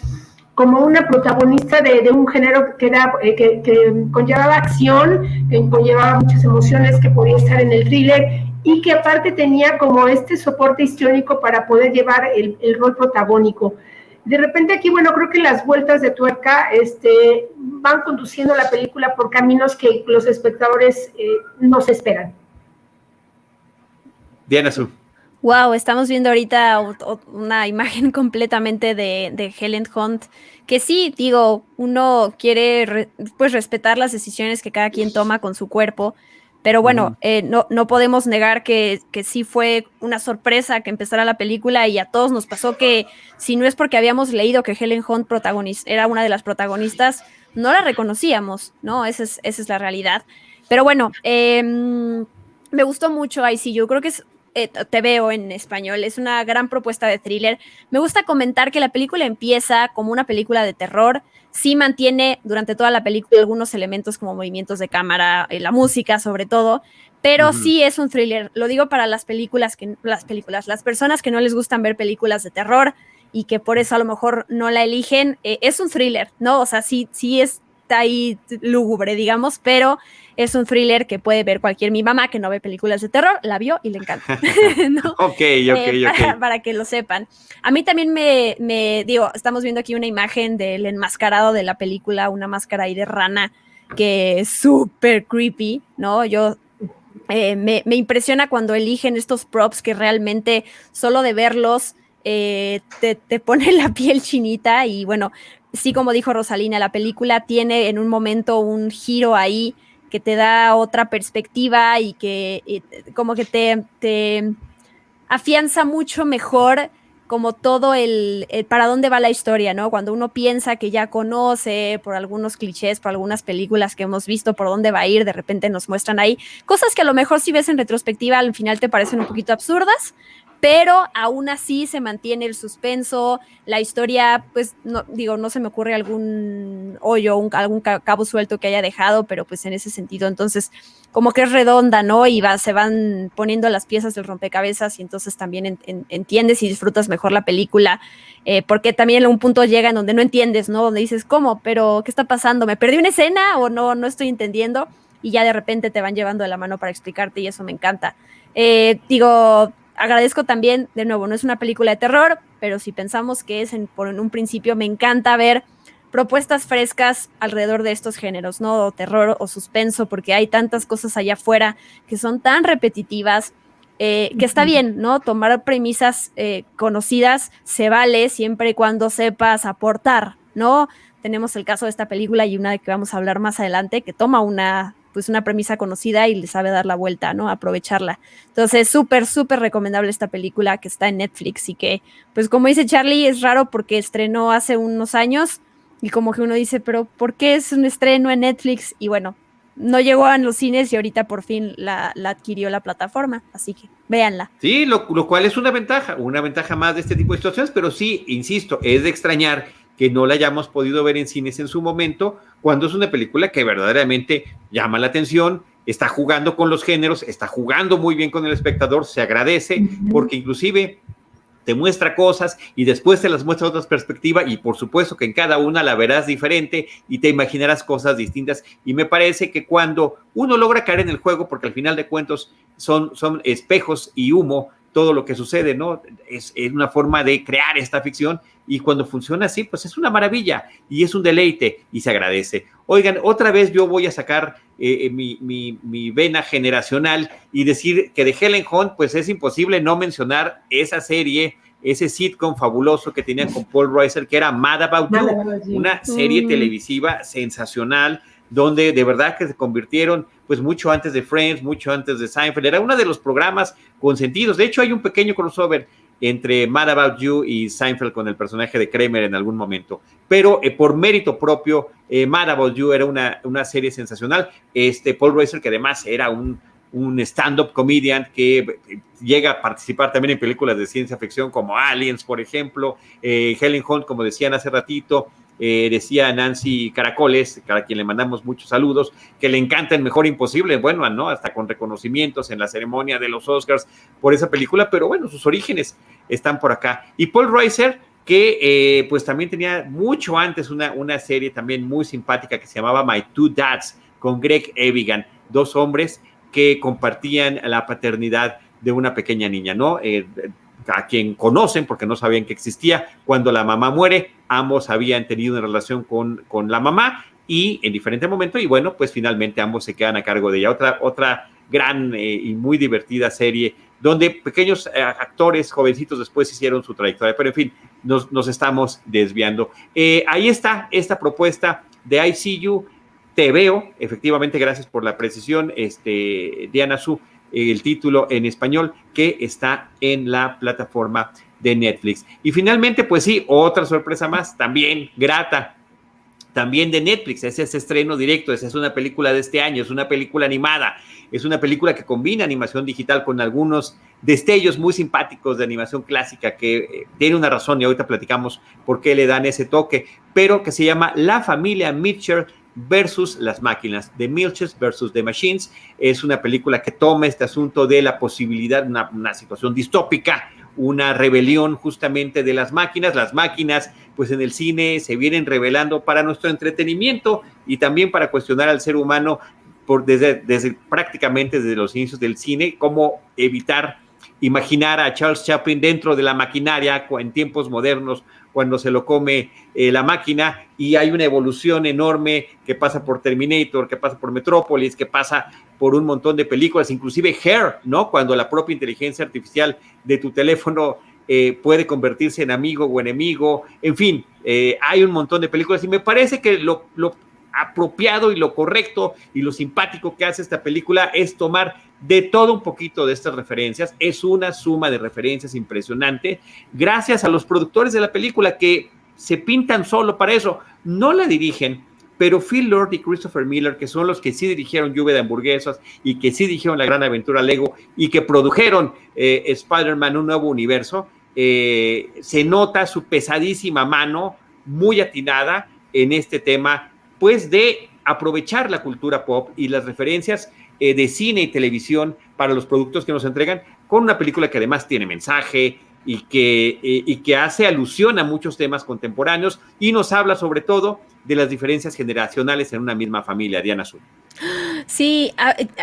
como una protagonista de, un género que, era, eh, que, conllevaba acción, que conllevaba muchas emociones, que podía estar en el thriller y que aparte tenía como este soporte histórico para poder llevar el rol protagónico de repente aquí, bueno, creo que las vueltas de tuerca este, van conduciendo la película por caminos que los espectadores eh, no se esperan. Diana Su. Wow, estamos viendo ahorita una imagen *laughs* completamente de, Helen Hunt, que sí, digo, uno quiere pues respetar las decisiones que cada quien toma con su cuerpo, pero bueno, eh, no, no podemos negar que, que, sí fue una sorpresa que empezara la película y a todos nos pasó que si no es porque habíamos leído que Helen Hunt era una de las protagonistas, no la reconocíamos, ¿no? Esa es, esa es la realidad. Pero bueno, em, me gustó mucho ahí sí, yo creo que es eh, Te veo en español. Es una gran propuesta de thriller. Me gusta comentar que la película empieza como una película de terror. Sí mantiene durante toda la película algunos elementos como movimientos de cámara, y la música sobre todo, pero sí es un thriller. Lo digo para las películas que las películas, las personas que no les gustan ver películas de terror y que por eso a lo mejor no la eligen, eh, es un thriller, ¿no? O sea, sí, sí está ahí lúgubre, digamos, pero es un thriller que puede ver cualquier mi mamá que no ve películas de terror, la vio y le encanta. *laughs* *laughs* Ok, ok, eh, para, para, que lo sepan. A mí también me, me, digo, estamos viendo aquí una imagen del enmascarado de la película, una máscara ahí de rana que es súper creepy, ¿no? Yo eh, me, impresiona cuando eligen estos props que realmente solo de verlos eh, te, pone la piel chinita y bueno, sí como dijo Rosalina, la película tiene en un momento un giro ahí que te da otra perspectiva y que como que te, te afianza mucho mejor como todo el, para dónde va la historia, ¿no? Cuando uno piensa que ya conoce por algunos clichés, por algunas películas que hemos visto, por dónde va a ir, de repente nos muestran ahí cosas que a lo mejor si ves en retrospectiva al final te parecen un poquito absurdas, pero aún así se mantiene el suspenso, la historia, pues no digo, no se me ocurre algún hoyo, algún cabo suelto que haya dejado, pero pues en ese sentido, entonces como que es redonda, ¿no? Y se van poniendo las piezas del rompecabezas y entonces también entiendes y disfrutas mejor la película, eh, porque también un punto llega en donde no entiendes, ¿no? Donde dices, ¿cómo? ¿Pero qué está pasando? ¿Me perdí una escena o no? No estoy entendiendo y ya de repente te van llevando de la mano para explicarte y eso me encanta. Eh, digo, agradezco también, de nuevo, no es una película de terror, pero si pensamos que es en, por un principio, me encanta ver propuestas frescas alrededor de estos géneros, ¿no? O terror o suspenso, porque hay tantas cosas allá afuera que son tan repetitivas. Eh, que está bien, ¿no? Tomar premisas eh, conocidas se vale siempre y cuando sepas aportar, ¿no? Tenemos el caso de esta película y una de que vamos a hablar más adelante, que toma una pues una premisa conocida y le sabe dar la vuelta, ¿no? Aprovecharla. Entonces, súper, súper recomendable esta película que está en Netflix y que, pues como dice Charlie, es raro porque estrenó hace unos años y como que uno dice, pero ¿por qué es un estreno en Netflix? Y bueno, no llegó a los cines y ahorita por fin la, adquirió la plataforma, así que véanla. Sí, lo, lo cual es una ventaja, una ventaja más de este tipo de situaciones, pero sí, insisto, es de extrañar que no la hayamos podido ver en cines en su momento, cuando es una película que verdaderamente llama la atención, está jugando con los géneros, está jugando muy bien con el espectador, se agradece, porque inclusive te muestra cosas y después te las muestra otras perspectivas y por supuesto que en cada una la verás diferente y te imaginarás cosas distintas. Y me parece que cuando uno logra caer en el juego, porque al final de cuentos son, son espejos y humo, todo lo que sucede, ¿no? Es, una forma de crear esta ficción y cuando funciona así, pues es una maravilla y es un deleite y se agradece. Oigan, otra vez yo voy a sacar eh, eh, mi, mi, vena generacional y decir que de Helen Hunt, pues es imposible no mencionar esa serie, ese sitcom fabuloso que tenía con Paul Reiser, que era Mad About You, una serie mm. televisiva sensacional donde de verdad que se convirtieron pues mucho antes de Friends, mucho antes de Seinfeld, era uno de los programas consentidos. De hecho, hay un pequeño crossover entre Mad About You y Seinfeld con el personaje de Kramer en algún momento. Pero eh, por mérito propio, eh, Mad About You era una, una, serie sensacional. Este Paul Reiser, que además era un, un stand-up comedian que eh, llega a participar también en películas de ciencia ficción como Aliens, por ejemplo, Helen Hunt, como decían hace ratito, eh, decía Nancy Caracoles, a quien le mandamos muchos saludos, que le encanta el mejor imposible, bueno, ¿no? Hasta con reconocimientos en la ceremonia de los Oscars por esa película, pero bueno, sus orígenes están por acá. Y Paul Reiser, que eh, pues también tenía mucho antes una, una serie también muy simpática que se llamaba My Two Dads con Greg Evigan, dos hombres que compartían la paternidad de una pequeña niña, ¿no? Eh, a quien conocen porque no sabían que existía. Cuando la mamá muere, ambos habían tenido una relación con, con la mamá y en diferente momento y bueno, pues finalmente ambos se quedan a cargo de ella. Otra, otra gran eh, y muy divertida serie donde pequeños eh, actores jovencitos después hicieron su trayectoria, pero en fin, nos, nos estamos desviando. Eh, ahí está esta propuesta de ICU. Te veo, efectivamente, gracias por la precisión, este, Diana Su el título en español que está en la plataforma de Netflix. Y finalmente, pues sí, otra sorpresa más, también grata. también de Netflix. Ese es estreno directo, esa es una película de este año, es una película animada, es una película que combina animación digital con algunos destellos muy simpáticos de animación clásica que eh, tiene una razón y ahorita platicamos por qué le dan ese toque, pero que se llama La familia Mitchell versus las máquinas, The Milches versus The Machines. Es una película que toma este asunto de la posibilidad, una, una situación distópica, una rebelión justamente de las máquinas. Las máquinas, pues en el cine se vienen revelando para nuestro entretenimiento y también para cuestionar al ser humano por, desde, desde prácticamente desde los inicios del cine, cómo evitar imaginar a Charles Chaplin dentro de la maquinaria en tiempos modernos, cuando se lo come eh, la máquina, y hay una evolución enorme que pasa por Terminator, que pasa por Metrópolis, que pasa por un montón de películas, inclusive Hair, ¿no? Cuando la propia inteligencia artificial de tu teléfono eh, puede convertirse en amigo o enemigo, en fin, eh, hay un montón de películas y me parece que lo, lo apropiado y lo correcto y lo simpático que hace esta película es tomar de todo un poquito de estas referencias. Es una suma de referencias impresionante. Gracias a los productores de la película que se pintan solo para eso. No la dirigen, pero Phil Lord y Christopher Miller, que son los que sí dirigieron Lluvia de Hamburguesas y que sí dirigieron La Gran Aventura Lego y que produjeron eh, Spider-Man Un Nuevo Universo, eh, se nota su pesadísima mano, muy atinada en este tema, pues de aprovechar la cultura pop y las referencias eh, de cine y televisión para los productos que nos entregan, con una película que además tiene mensaje y que, eh, y que hace alusión a muchos temas contemporáneos y nos habla sobre todo de las diferencias generacionales en una misma familia, Diana Azul. Sí,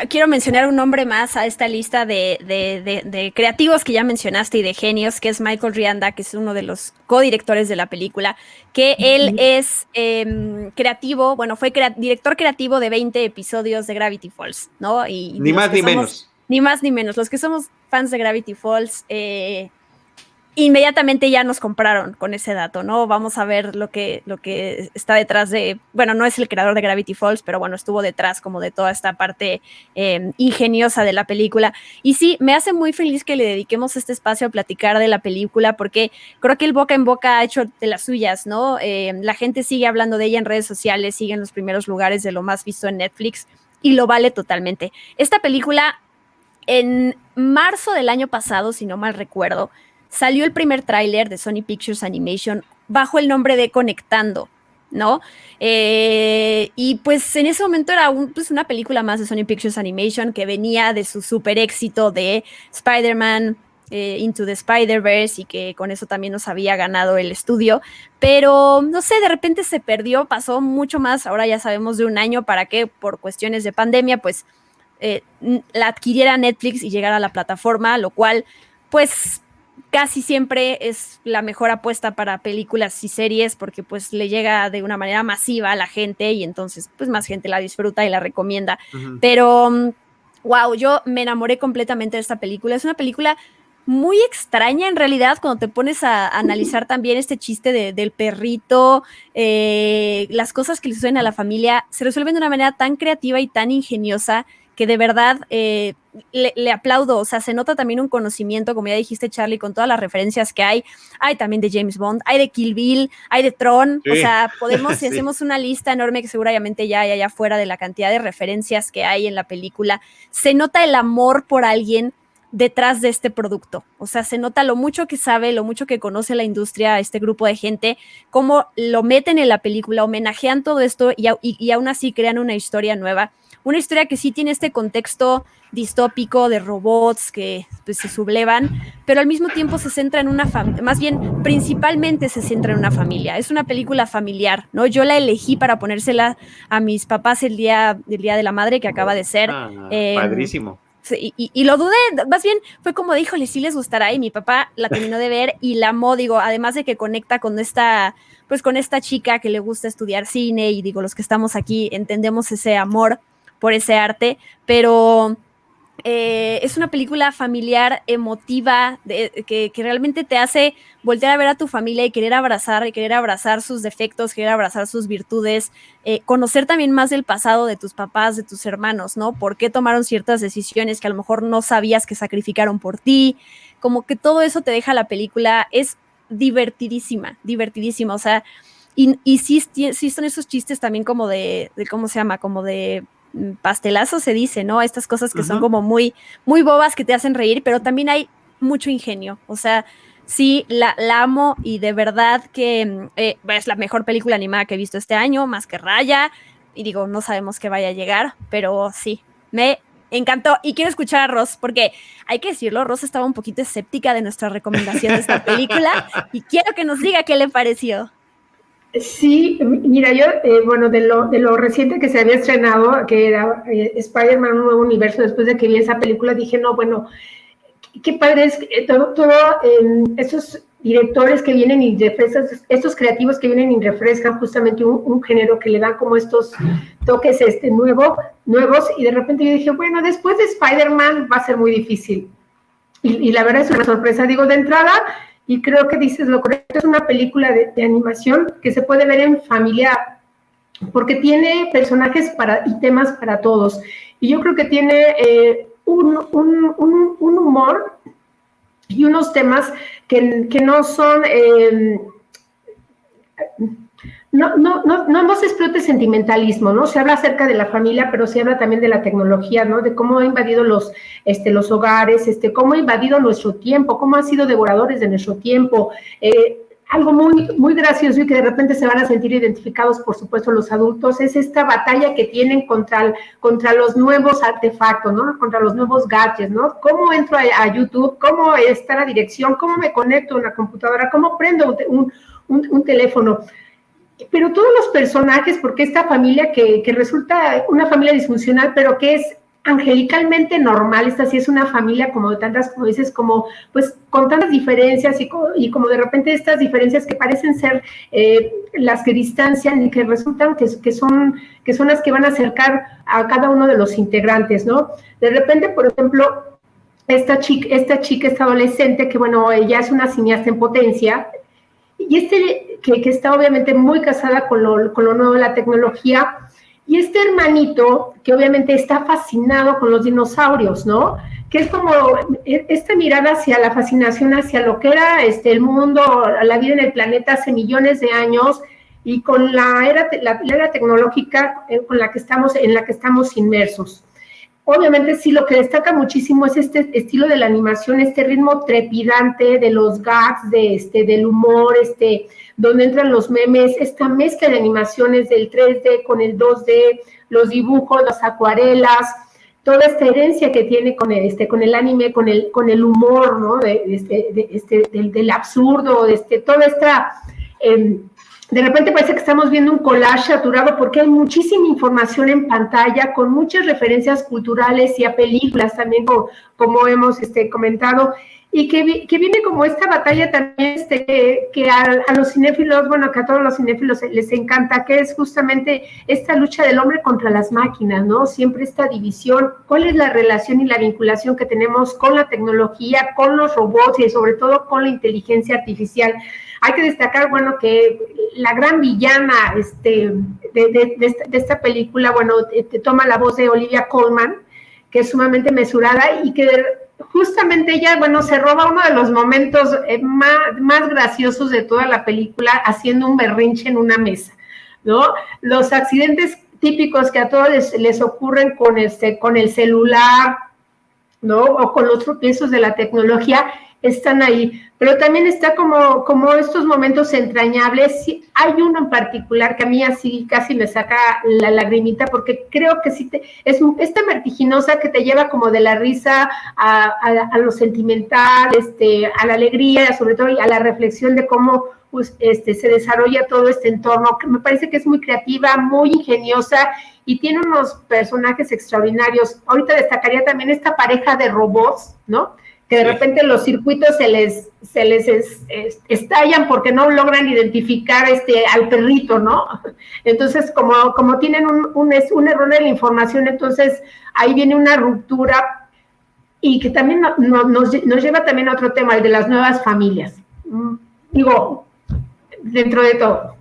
quiero mencionar un nombre más a esta lista de, creativos que ya mencionaste y de genios, que es Michael Rianda, que es uno de los codirectores de la película, que él es em, creativo, bueno, fue director creativo de 20 episodios de Gravity Falls, ¿no? Y ni más ni menos. Ni más ni menos. Los que somos fans de Gravity Falls, eh, inmediatamente ya nos compraron con ese dato, ¿no? Vamos a ver lo que, lo que está detrás de, bueno, no es el creador de Gravity Falls, pero bueno, estuvo detrás como de toda esta parte em, ingeniosa de la película. Y sí, me hace muy feliz que le dediquemos este espacio a platicar de la película, porque creo que el boca en boca ha hecho de las suyas, ¿no? Em, la gente sigue hablando de ella en redes sociales, sigue en los primeros lugares de lo más visto en Netflix y lo vale totalmente. Esta película, en marzo del año pasado, si no mal recuerdo, salió el primer tráiler de Sony Pictures Animation bajo el nombre de Conectando, ¿no? Eh, y pues en ese momento era pues una película más de Sony Pictures Animation que venía de su super éxito de Spider-Man. Eh, Into the Spider-Verse y que con eso también nos había ganado el estudio, pero no sé, de repente se perdió, pasó mucho más, ahora ya sabemos de un año para que por cuestiones de pandemia pues eh, la adquiriera Netflix y llegara a la plataforma, lo cual pues casi siempre es la mejor apuesta para películas y series porque pues le llega de una manera masiva a la gente y entonces pues más gente la disfruta y la recomienda. Pero wow, yo me enamoré completamente de esta película. Es una película muy extraña en realidad cuando te pones a, analizar también este chiste del perrito, eh, las cosas que le suceden a la familia, se resuelven de una manera tan creativa y tan ingeniosa que de verdad eh, le, aplaudo, o sea, se nota también un conocimiento, como ya dijiste Charlie, con todas las referencias que hay, hay también de James Bond, hay de Kill Bill, hay de Tron, o sea, podemos, *laughs* si hacemos una lista enorme que seguramente ya hay allá afuera de la cantidad de referencias que hay en la película, se nota el amor por alguien detrás de este producto. O sea, se nota lo mucho que sabe, lo mucho que conoce la industria, este grupo de gente, cómo lo meten en la película, homenajean todo esto y, y aún así crean una historia nueva una historia que sí tiene este contexto distópico de robots que pues, se sublevan, pero al mismo tiempo se centra en una familia, más bien principalmente se centra en una familia. Es una película familiar, ¿no? Yo la elegí para ponérsela a mis papás el día, del día de la madre que acaba de ser. Ah, em, padrísimo. Y, lo dudé, más bien fue como, híjole, sí les gustará y mi papá la terminó de ver y la amó, digo, además de que conecta con esta, pues con esta chica que le gusta estudiar cine y digo, los que estamos aquí entendemos ese amor por ese arte, pero eh, es una película familiar, emotiva, que, realmente te hace voltear a ver a tu familia y querer abrazar, y querer abrazar sus defectos, querer abrazar sus virtudes, eh, conocer también más del pasado de tus papás, de tus hermanos, ¿no? ¿Por qué tomaron ciertas decisiones que a lo mejor no sabías que sacrificaron por ti? Como que todo eso te deja la película, es divertidísima, divertidísima, o sea, Y, y sí, sí, esos chistes también como de, ¿cómo se llama? Como de pastelazo se dice, ¿no? Estas cosas que son como muy, muy bobas que te hacen reír, pero también hay mucho ingenio. O sea, sí, la, amo y de verdad que eh, es la mejor película animada que he visto este año, más que Raya. Y digo, no sabemos qué vaya a llegar, pero sí, me encantó. Y quiero escuchar a Ross, porque hay que decirlo, Ross estaba un poquito escéptica de nuestra recomendación de esta película *laughs* y quiero que nos diga qué le pareció. Sí, mira, yo, eh, bueno, de lo, de lo reciente que se había estrenado, que era eh, Spider-Man, un nuevo universo, después de que vi esa película, dije, no, bueno, qué padre es eh, todo, todo esos directores que vienen y refrescan, estos creativos que vienen y refrescan justamente un, género que le dan como estos toques este, nuevo, nuevos, y de repente yo dije, bueno, después de Spider-Man va a ser muy difícil. Y, la verdad es una sorpresa, digo, de entrada, y creo que dices lo correcto, es una película de, animación que se puede ver en familia, porque tiene personajes para, y temas para todos. Y yo creo que tiene eh, un, un, un humor y unos temas que, no son... Eh, no, no, no, no, se explote sentimentalismo, ¿no? Se habla acerca de la familia, pero se habla también de la tecnología, ¿no? De cómo ha invadido los, este, los hogares, este, cómo ha invadido nuestro tiempo, cómo han sido devoradores de nuestro tiempo. Eh, algo muy, muy gracioso y que de repente se van a sentir identificados, por supuesto, los adultos, es esta batalla que tienen contra, contra los nuevos artefactos, ¿no? Contra los nuevos gadgets, ¿no? ¿Cómo entro a, YouTube? ¿Cómo está la dirección? ¿Cómo me conecto a una computadora? ¿Cómo prendo un, un, un teléfono? Pero todos los personajes, porque esta familia que, que resulta una familia disfuncional, pero que es angelicalmente normal, esta sí es una familia como de tantas, como dices, como pues con tantas diferencias y, como de repente estas diferencias que parecen ser eh, las que distancian y que resultan que, que, son, que son las que van a acercar a cada uno de los integrantes, ¿no? De repente, por ejemplo, esta chica, esta chica, esta adolescente, que bueno, ella es una cineasta en potencia, y este que, está obviamente muy casada con lo, con lo nuevo de la tecnología, y este hermanito, que obviamente está fascinado con los dinosaurios, ¿no? Que es como e, esta mirada hacia la fascinación, hacia lo que era este, el mundo, la vida en el planeta hace millones de años y con la era, la, era tecnológica eh, con la que estamos, en la que estamos inmersos. Obviamente sí, lo que destaca muchísimo es este estilo de la animación, este ritmo trepidante de los gags, de este, del humor, este, donde entran los memes, esta mezcla de animaciones del 3D con el 2D, los dibujos, las acuarelas, toda esta herencia que tiene con el, este, con el anime, con el, con el humor, ¿no? De, este, de, este, del, del, absurdo, este, toda esta... Eh, de repente parece que estamos viendo un collage saturado porque hay muchísima información en pantalla con muchas referencias culturales y a películas también, como, hemos este, comentado y que, viene como esta batalla también este, que, a, los cinéfilos, bueno, que a todos los cinéfilos les encanta, que es justamente esta lucha del hombre contra las máquinas, ¿no? Siempre esta división, cuál es la relación y la vinculación que tenemos con la tecnología, con los robots y sobre todo con la inteligencia artificial. Hay que destacar, bueno, que la gran villana este, de, esta, película, bueno, te, toma la voz de Olivia Colman, que es sumamente mesurada y que justamente ella, bueno, se roba uno de los momentos eh, más, más graciosos de toda la película haciendo un berrinche en una mesa, ¿no? Los accidentes típicos que a todos les, ocurren con, este, con el celular, ¿no? O con los tropiezos de la tecnología, están ahí. Pero también está como, como estos momentos entrañables. hay uno en particular que a mí así casi me saca la lagrimita porque creo que sí te, es esta vertiginosa que te lleva como de la risa a, a, lo sentimental, este, a la alegría, sobre todo a la reflexión de cómo pues, este, se desarrolla todo este entorno, me parece que es muy creativa, muy ingeniosa y tiene unos personajes extraordinarios. Ahorita destacaría también esta pareja de robots, ¿no? Que de repente los circuitos se les, se les estallan porque no logran identificar este, al perrito, ¿no? Entonces, como, como tienen un, un, un error en la información, entonces ahí viene una ruptura y que también nos, nos, lleva también a otro tema, el de las nuevas familias. Mm, digo, dentro de todo.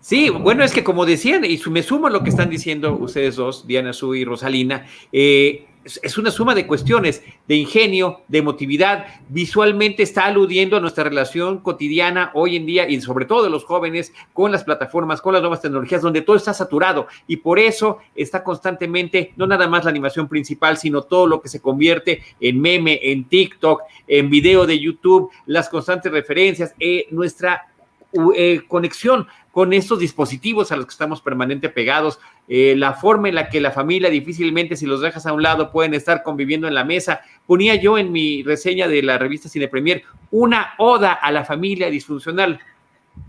Sí, bueno, es que como decían, y me sumo a lo que están diciendo ustedes dos, Diana Su y Rosalina, eh, es una suma de cuestiones, de ingenio, de emotividad. Visualmente está aludiendo a nuestra relación cotidiana hoy en día y sobre todo de los jóvenes con las plataformas, con las nuevas tecnologías, donde todo está saturado y por eso está constantemente, no nada más la animación principal, sino todo lo que se convierte en meme, en TikTok, en video de YouTube, las constantes referencias, eh, nuestra eh, conexión con estos dispositivos a los que estamos permanentemente pegados, eh, la forma en la que la familia difícilmente, si los dejas a un lado, pueden estar conviviendo en la mesa. Ponía yo en mi reseña de la revista Cine Premier una oda a la familia disfuncional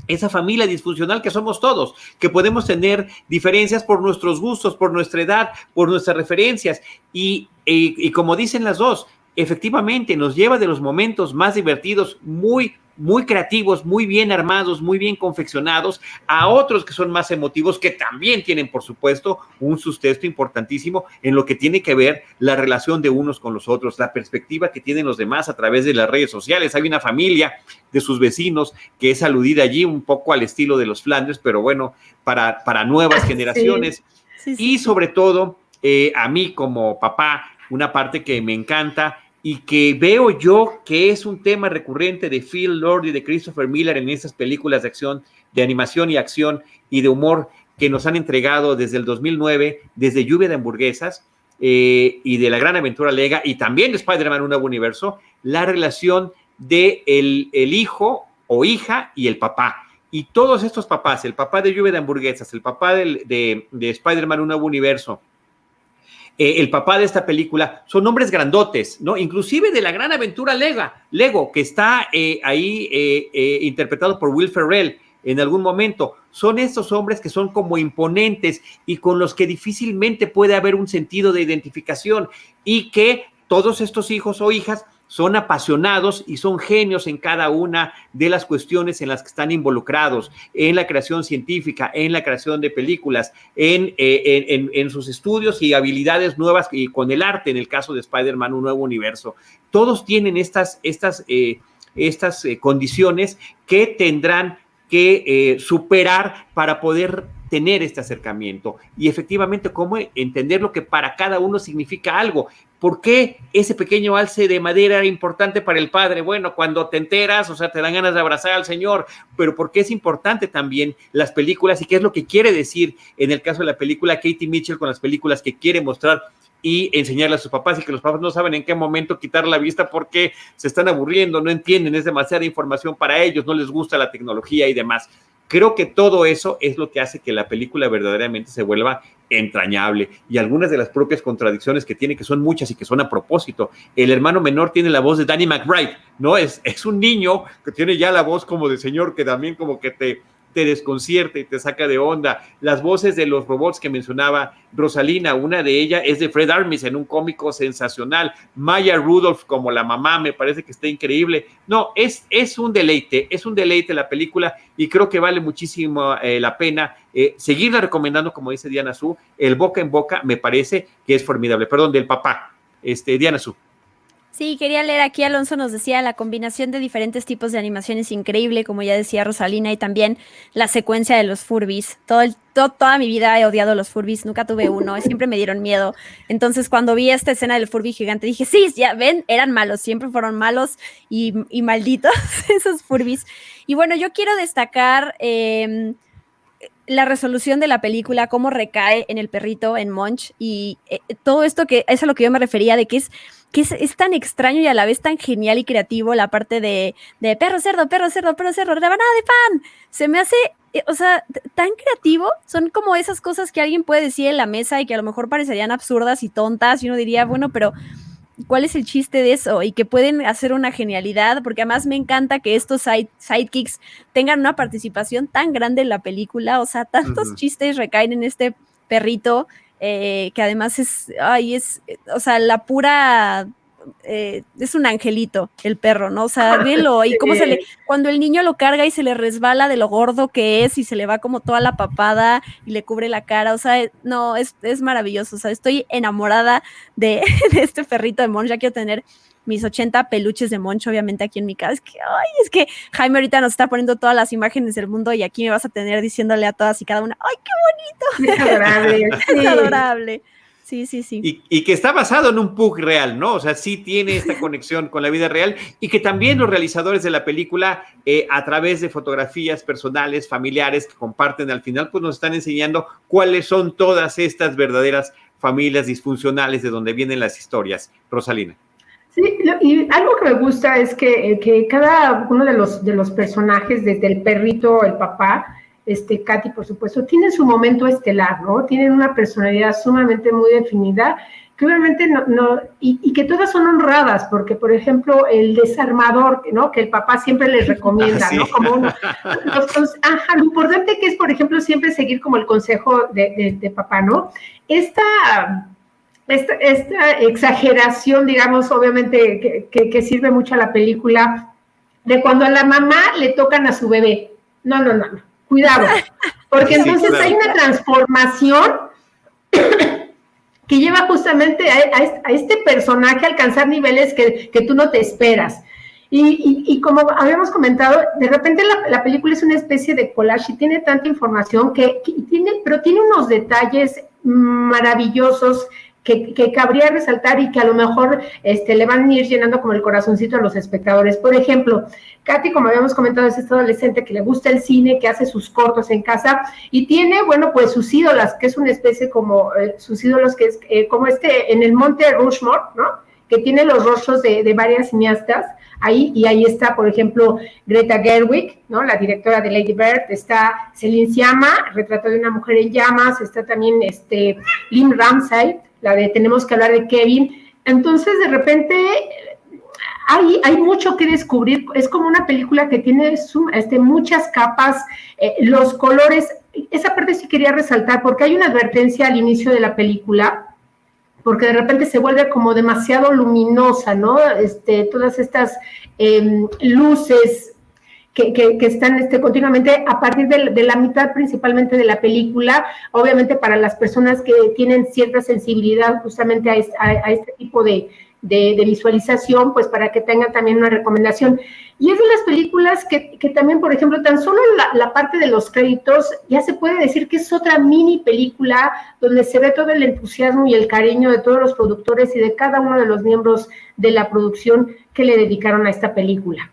esa familia disfuncional que somos todos, que podemos tener diferencias por nuestros gustos, por nuestra edad, por nuestras referencias. Y, y, como dicen las dos, efectivamente nos lleva de los momentos más divertidos, muy, muy creativos, muy bien armados, muy bien confeccionados, a otros que son más emotivos, que también tienen, por supuesto, un sustento importantísimo en lo que tiene que ver la relación de unos con los otros, la perspectiva que tienen los demás a través de las redes sociales. Hay una familia de sus vecinos que es aludida allí un poco al estilo de los Flanders, pero bueno, para, para nuevas *laughs* generaciones. Y sobre todo, eh, a mí como papá, una parte que me encanta y que veo yo que es un tema recurrente de Phil Lord y de Christopher Miller en esas películas de acción, de animación y acción y de humor que nos han entregado desde el 2009, desde Lluvia de Hamburguesas eh, y de La Gran Aventura Lega y también de Spider-Man Un Nuevo Universo, la relación de el, hijo o hija y el papá. Y todos estos papás, el papá de Lluvia de Hamburguesas, el papá de, de Spider-Man Un Nuevo Universo, eh, el papá de esta película, son hombres grandotes, ¿no? Inclusive de la gran aventura Lega, Lego, que está eh, ahí eh, interpretado por Will Ferrell en algún momento. Son estos hombres que son como imponentes y con los que difícilmente puede haber un sentido de identificación y que todos estos hijos o hijas son apasionados y son genios en cada una de las cuestiones en las que están involucrados, en la creación científica, en la creación de películas, en, eh, en, sus estudios y habilidades nuevas y con el arte, en el caso de Spider-Man, un nuevo universo. Todos tienen estas, estas, eh, estas eh, condiciones que tendrán que superar para poder tener este acercamiento y efectivamente cómo entender lo que para cada uno significa algo. ¿Por qué ese pequeño alce de madera era importante para el padre? Bueno, cuando te enteras, o sea, te dan ganas de abrazar al Señor, pero ¿por qué es importante también las películas y qué es lo que quiere decir en el caso de la película Katie Mitchell con las películas que quiere mostrar y enseñarle a sus papás y que los papás no saben en qué momento quitar la vista porque se están aburriendo, no entienden, es demasiada información para ellos, no les gusta la tecnología y demás. Creo que todo eso es lo que hace que la película verdaderamente se vuelva entrañable y algunas de las propias contradicciones que tiene, que son muchas y que son a propósito. El hermano menor tiene la voz de Danny McBride, ¿no? Es, es un niño que tiene ya la voz como de señor que también como que te, te desconcierta y te saca de onda. Las voces de los robots que mencionaba Rosalina, una de ellas es de Fred Armis en un cómico sensacional. Maya Rudolph como la mamá, me parece que está increíble. No, es, es un deleite, es un deleite la película y creo que vale muchísimo eh, la pena eh, seguirla recomendando, como dice Diana Su. El boca en boca me parece que es formidable. Perdón, del papá, este, Diana Su. Sí, quería leer aquí, Alonso nos decía, la combinación de diferentes tipos de animación es increíble, como ya decía Rosalina, y también la secuencia de los Furbis. Todo toda mi vida he odiado los Furbis, nunca tuve uno, siempre me dieron miedo. Entonces, cuando vi esta escena del Furby gigante, dije, sí, ya ven, eran malos, siempre fueron malos y, malditos *laughs* esos Furbis. Y bueno, yo quiero destacar... Em, la resolución de la película, cómo recae en el perrito, en Monch, y eh, todo esto que es a lo que yo me refería, de que es que es, tan extraño y a la vez tan genial y creativo la parte de, de perro cerdo, perro cerdo, perro cerdo, rebanada de pan. Se me hace, eh, o sea, tan creativo. Son como esas cosas que alguien puede decir en la mesa y que a lo mejor parecerían absurdas y tontas y uno diría, bueno, pero ¿cuál es el chiste de eso? Y que pueden hacer una genialidad, porque además me encanta que estos sidekicks tengan una participación tan grande en la película, o sea, tantos chistes recaen en este perrito eh, que además es, ay, es, o sea, la pura, eh, es un angelito el perro, ¿no? O sea, *laughs* velo, y cómo se le, cuando el niño lo carga y se le resbala de lo gordo que es y se le va como toda la papada y le cubre la cara, o sea, no, es, es maravilloso, o sea, estoy enamorada de, *laughs* de este perrito de Mon, ya quiero tener mis 80 peluches de Moncho, obviamente, aquí en mi casa. Es que, ay, es que Jaime ahorita nos está poniendo todas las imágenes del mundo y aquí me vas a tener diciéndole a todas y cada una, ay, qué bonito. *laughs* Es adorable. *laughs* es adorable. Sí, sí, sí. Y, que está basado en un Pug real, ¿no? O sea, sí tiene esta *laughs* conexión con la vida real y que también los realizadores de la película, eh, a través de fotografías personales, familiares que comparten al final, pues nos están enseñando cuáles son todas estas verdaderas familias disfuncionales de donde vienen las historias. Rosalina. Sí, y algo que me gusta es que, eh, que cada uno de los, de los personajes, desde el perrito, el papá, este, Katy, por supuesto, tienen su momento estelar, ¿no? Tienen una personalidad sumamente muy definida, que obviamente no, no y, que todas son honradas, porque, por ejemplo, el desarmador, ¿no? Que el papá siempre les recomienda, ¿no? Como uno. *laughs* ajá, lo importante que es, por ejemplo, siempre seguir como el consejo de, papá, ¿no? Esta, esta, esta, exageración, digamos, obviamente, que, que sirve mucho a la película, de cuando a la mamá le tocan a su bebé. No, no, no, no Cuidado, porque entonces hay una transformación que lleva justamente a, este personaje a alcanzar niveles que, tú no te esperas. Y, como habíamos comentado, de repente la, película es una especie de collage y tiene tanta información que, tiene, pero tiene unos detalles maravillosos que, cabría resaltar y que a lo mejor este, le van a ir llenando como el corazoncito a los espectadores. Por ejemplo, Katy, como habíamos comentado, es esta adolescente que le gusta el cine, que hace sus cortos en casa y tiene, bueno, pues sus ídolas, que es una especie como, eh, sus ídolos que es eh, como este en el monte Rushmore, ¿no? Que tiene los rostros de, varias cineastas ahí, y ahí está, por ejemplo, Greta Gerwig, ¿no? La directora de Lady Bird, está Celine Siama, retrato de una mujer en llamas, está también este Lim Ramsay, la de tenemos que hablar de Kevin. Entonces, de repente, hay, hay mucho que descubrir. Es como una película que tiene este, muchas capas, eh, los colores. Esa parte sí quería resaltar porque hay una advertencia al inicio de la película, porque de repente se vuelve como demasiado luminosa, ¿no? Este, todas estas em, luces que, están este, continuamente a partir de, la mitad principalmente de la película, obviamente para las personas que tienen cierta sensibilidad justamente a, este tipo de, visualización, pues para que tengan también una recomendación. Y es de las películas que, también, por ejemplo, tan solo la, la, parte de los créditos, ya se puede decir que es otra mini película donde se ve todo el entusiasmo y el cariño de todos los productores y de cada uno de los miembros de la producción que le dedicaron a esta película.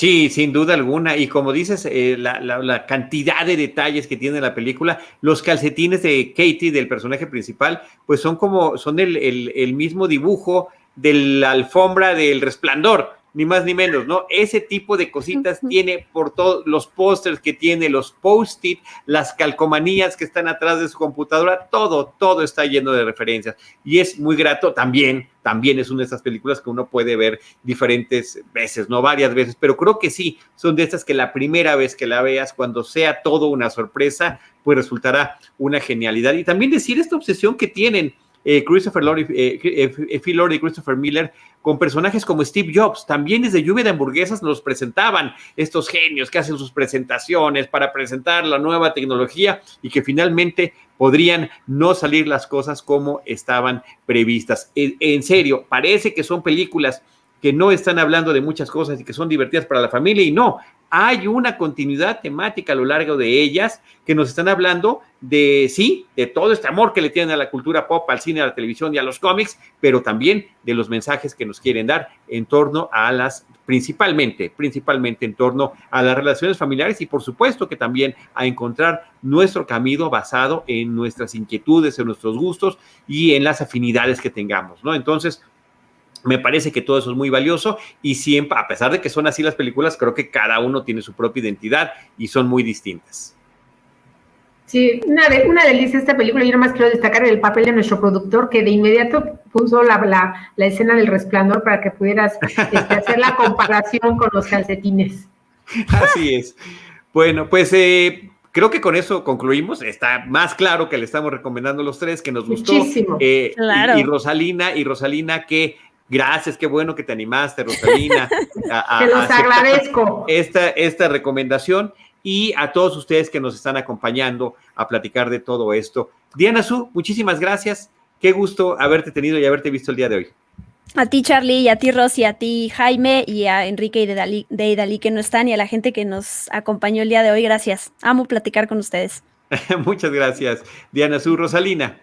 Sí, sin duda alguna. Y como dices, eh, la, cantidad de detalles que tiene la película, los calcetines de Katie, del personaje principal, pues son como, son el, el mismo dibujo de la alfombra del resplandor ni más ni menos, ¿no? Ese tipo de cositas tiene por todos los pósters que tiene, los post-it, las calcomanías que están atrás de su computadora, todo, todo está lleno de referencias. Y es muy grato también, también es una de esas películas que uno puede ver diferentes veces, no varias veces, pero creo que sí, son de estas que la primera vez que la veas, cuando sea todo una sorpresa, pues resultará una genialidad. Y también decir esta obsesión que tienen eh, Christopher Lloyd, eh, eh, Phil Lord y Christopher Miller con personajes como Steve Jobs. También desde Lluvia de Hamburguesas nos presentaban estos genios que hacen sus presentaciones para presentar la nueva tecnología y que finalmente podrían no salir las cosas como estaban previstas. en serio, parece que son películas que no están hablando de muchas cosas y que son divertidas para la familia y no, hay una continuidad temática a lo largo de ellas que nos están hablando de, sí, de todo este amor que le tienen a la cultura pop, al cine, a la televisión y a los cómics, pero también de los mensajes que nos quieren dar en torno a las, principalmente, principalmente en torno a las relaciones familiares y por supuesto que también a encontrar nuestro camino basado en nuestras inquietudes, en nuestros gustos y en las afinidades que tengamos, ¿no? Entonces, me parece que todo eso es muy valioso y siempre, a pesar de que son así las películas, creo que cada uno tiene su propia identidad y son muy distintas. Sí, una, de, una delicia esta película. Yo más quiero destacar el papel de nuestro productor que de inmediato puso la, la, escena del resplandor para que pudieras este, hacer la comparación con los calcetines. Así es. Bueno, pues eh, creo que con eso concluimos. Está más claro que le estamos recomendando los tres, que nos gustó. Muchísimo. Eh, y, Rosalina, y Rosalina, que Gracias, qué bueno que te animaste, Rosalina. *laughs* A, te los agradezco. Esta, esta recomendación y a todos ustedes que nos están acompañando a platicar de todo esto. Diana Su, muchísimas gracias. Qué gusto haberte tenido y haberte visto el día de hoy. A ti, Charlie, y a ti, Rosy, a ti, Jaime, y a Enrique y de Dalí, de Dalí que no están, y a la gente que nos acompañó el día de hoy. Gracias. Amo platicar con ustedes. *laughs* Muchas gracias, Diana Su. Rosalina.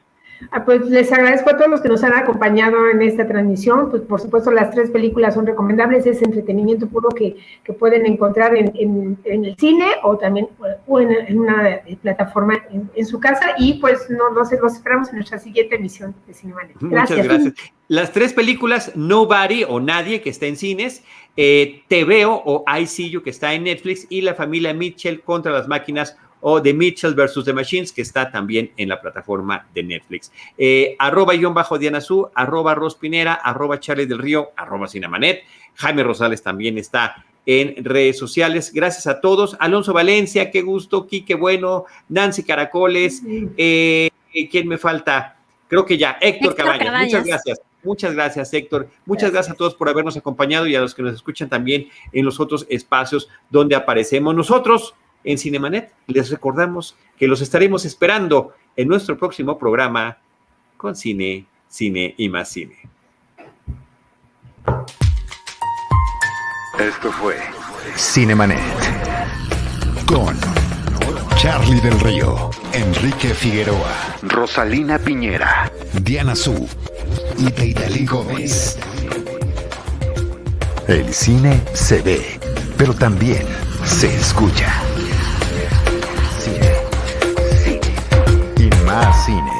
Ah, pues les agradezco a todos los que nos han acompañado en esta transmisión. Pues por supuesto las tres películas son recomendables, es entretenimiento puro que, que pueden encontrar en, en, el cine o también o en, una plataforma en, su casa. Y pues no, no los esperamos en nuestra siguiente emisión de Cinemanet. Gracias. Muchas gracias. Las tres películas, Nobody o Nadie, que está en cines, eh, Te Veo o I See You, que está en Netflix, y La familia Mitchell contra las máquinas o The Mitchell versus The Machines, que está también en la plataforma de Netflix. Eh, arroba guion bajo Diana Su, arroba Rospinera, arroba Charlie del Río, arroba Cinemanet. Jaime Rosales también está en redes sociales. Gracias a todos. Alonso Valencia, qué gusto. Quique Bueno, Nancy Caracoles. Eh, ¿Quién me falta? Creo que ya, Héctor, Cabañas. Muchas gracias. Muchas gracias, Héctor. Muchas gracias. a todos por habernos acompañado y a los que nos escuchan también en los otros espacios donde aparecemos nosotros en Cinemanet. Les recordamos que los estaremos esperando en nuestro próximo programa con cine, cine y más cine. Esto fue Cinemanet con Charlie del Río, Enrique Figueroa, Rosalina Piñera, Diana Su y Deidali Gómez. El cine se ve, pero también se escucha. Cine. Y más cine.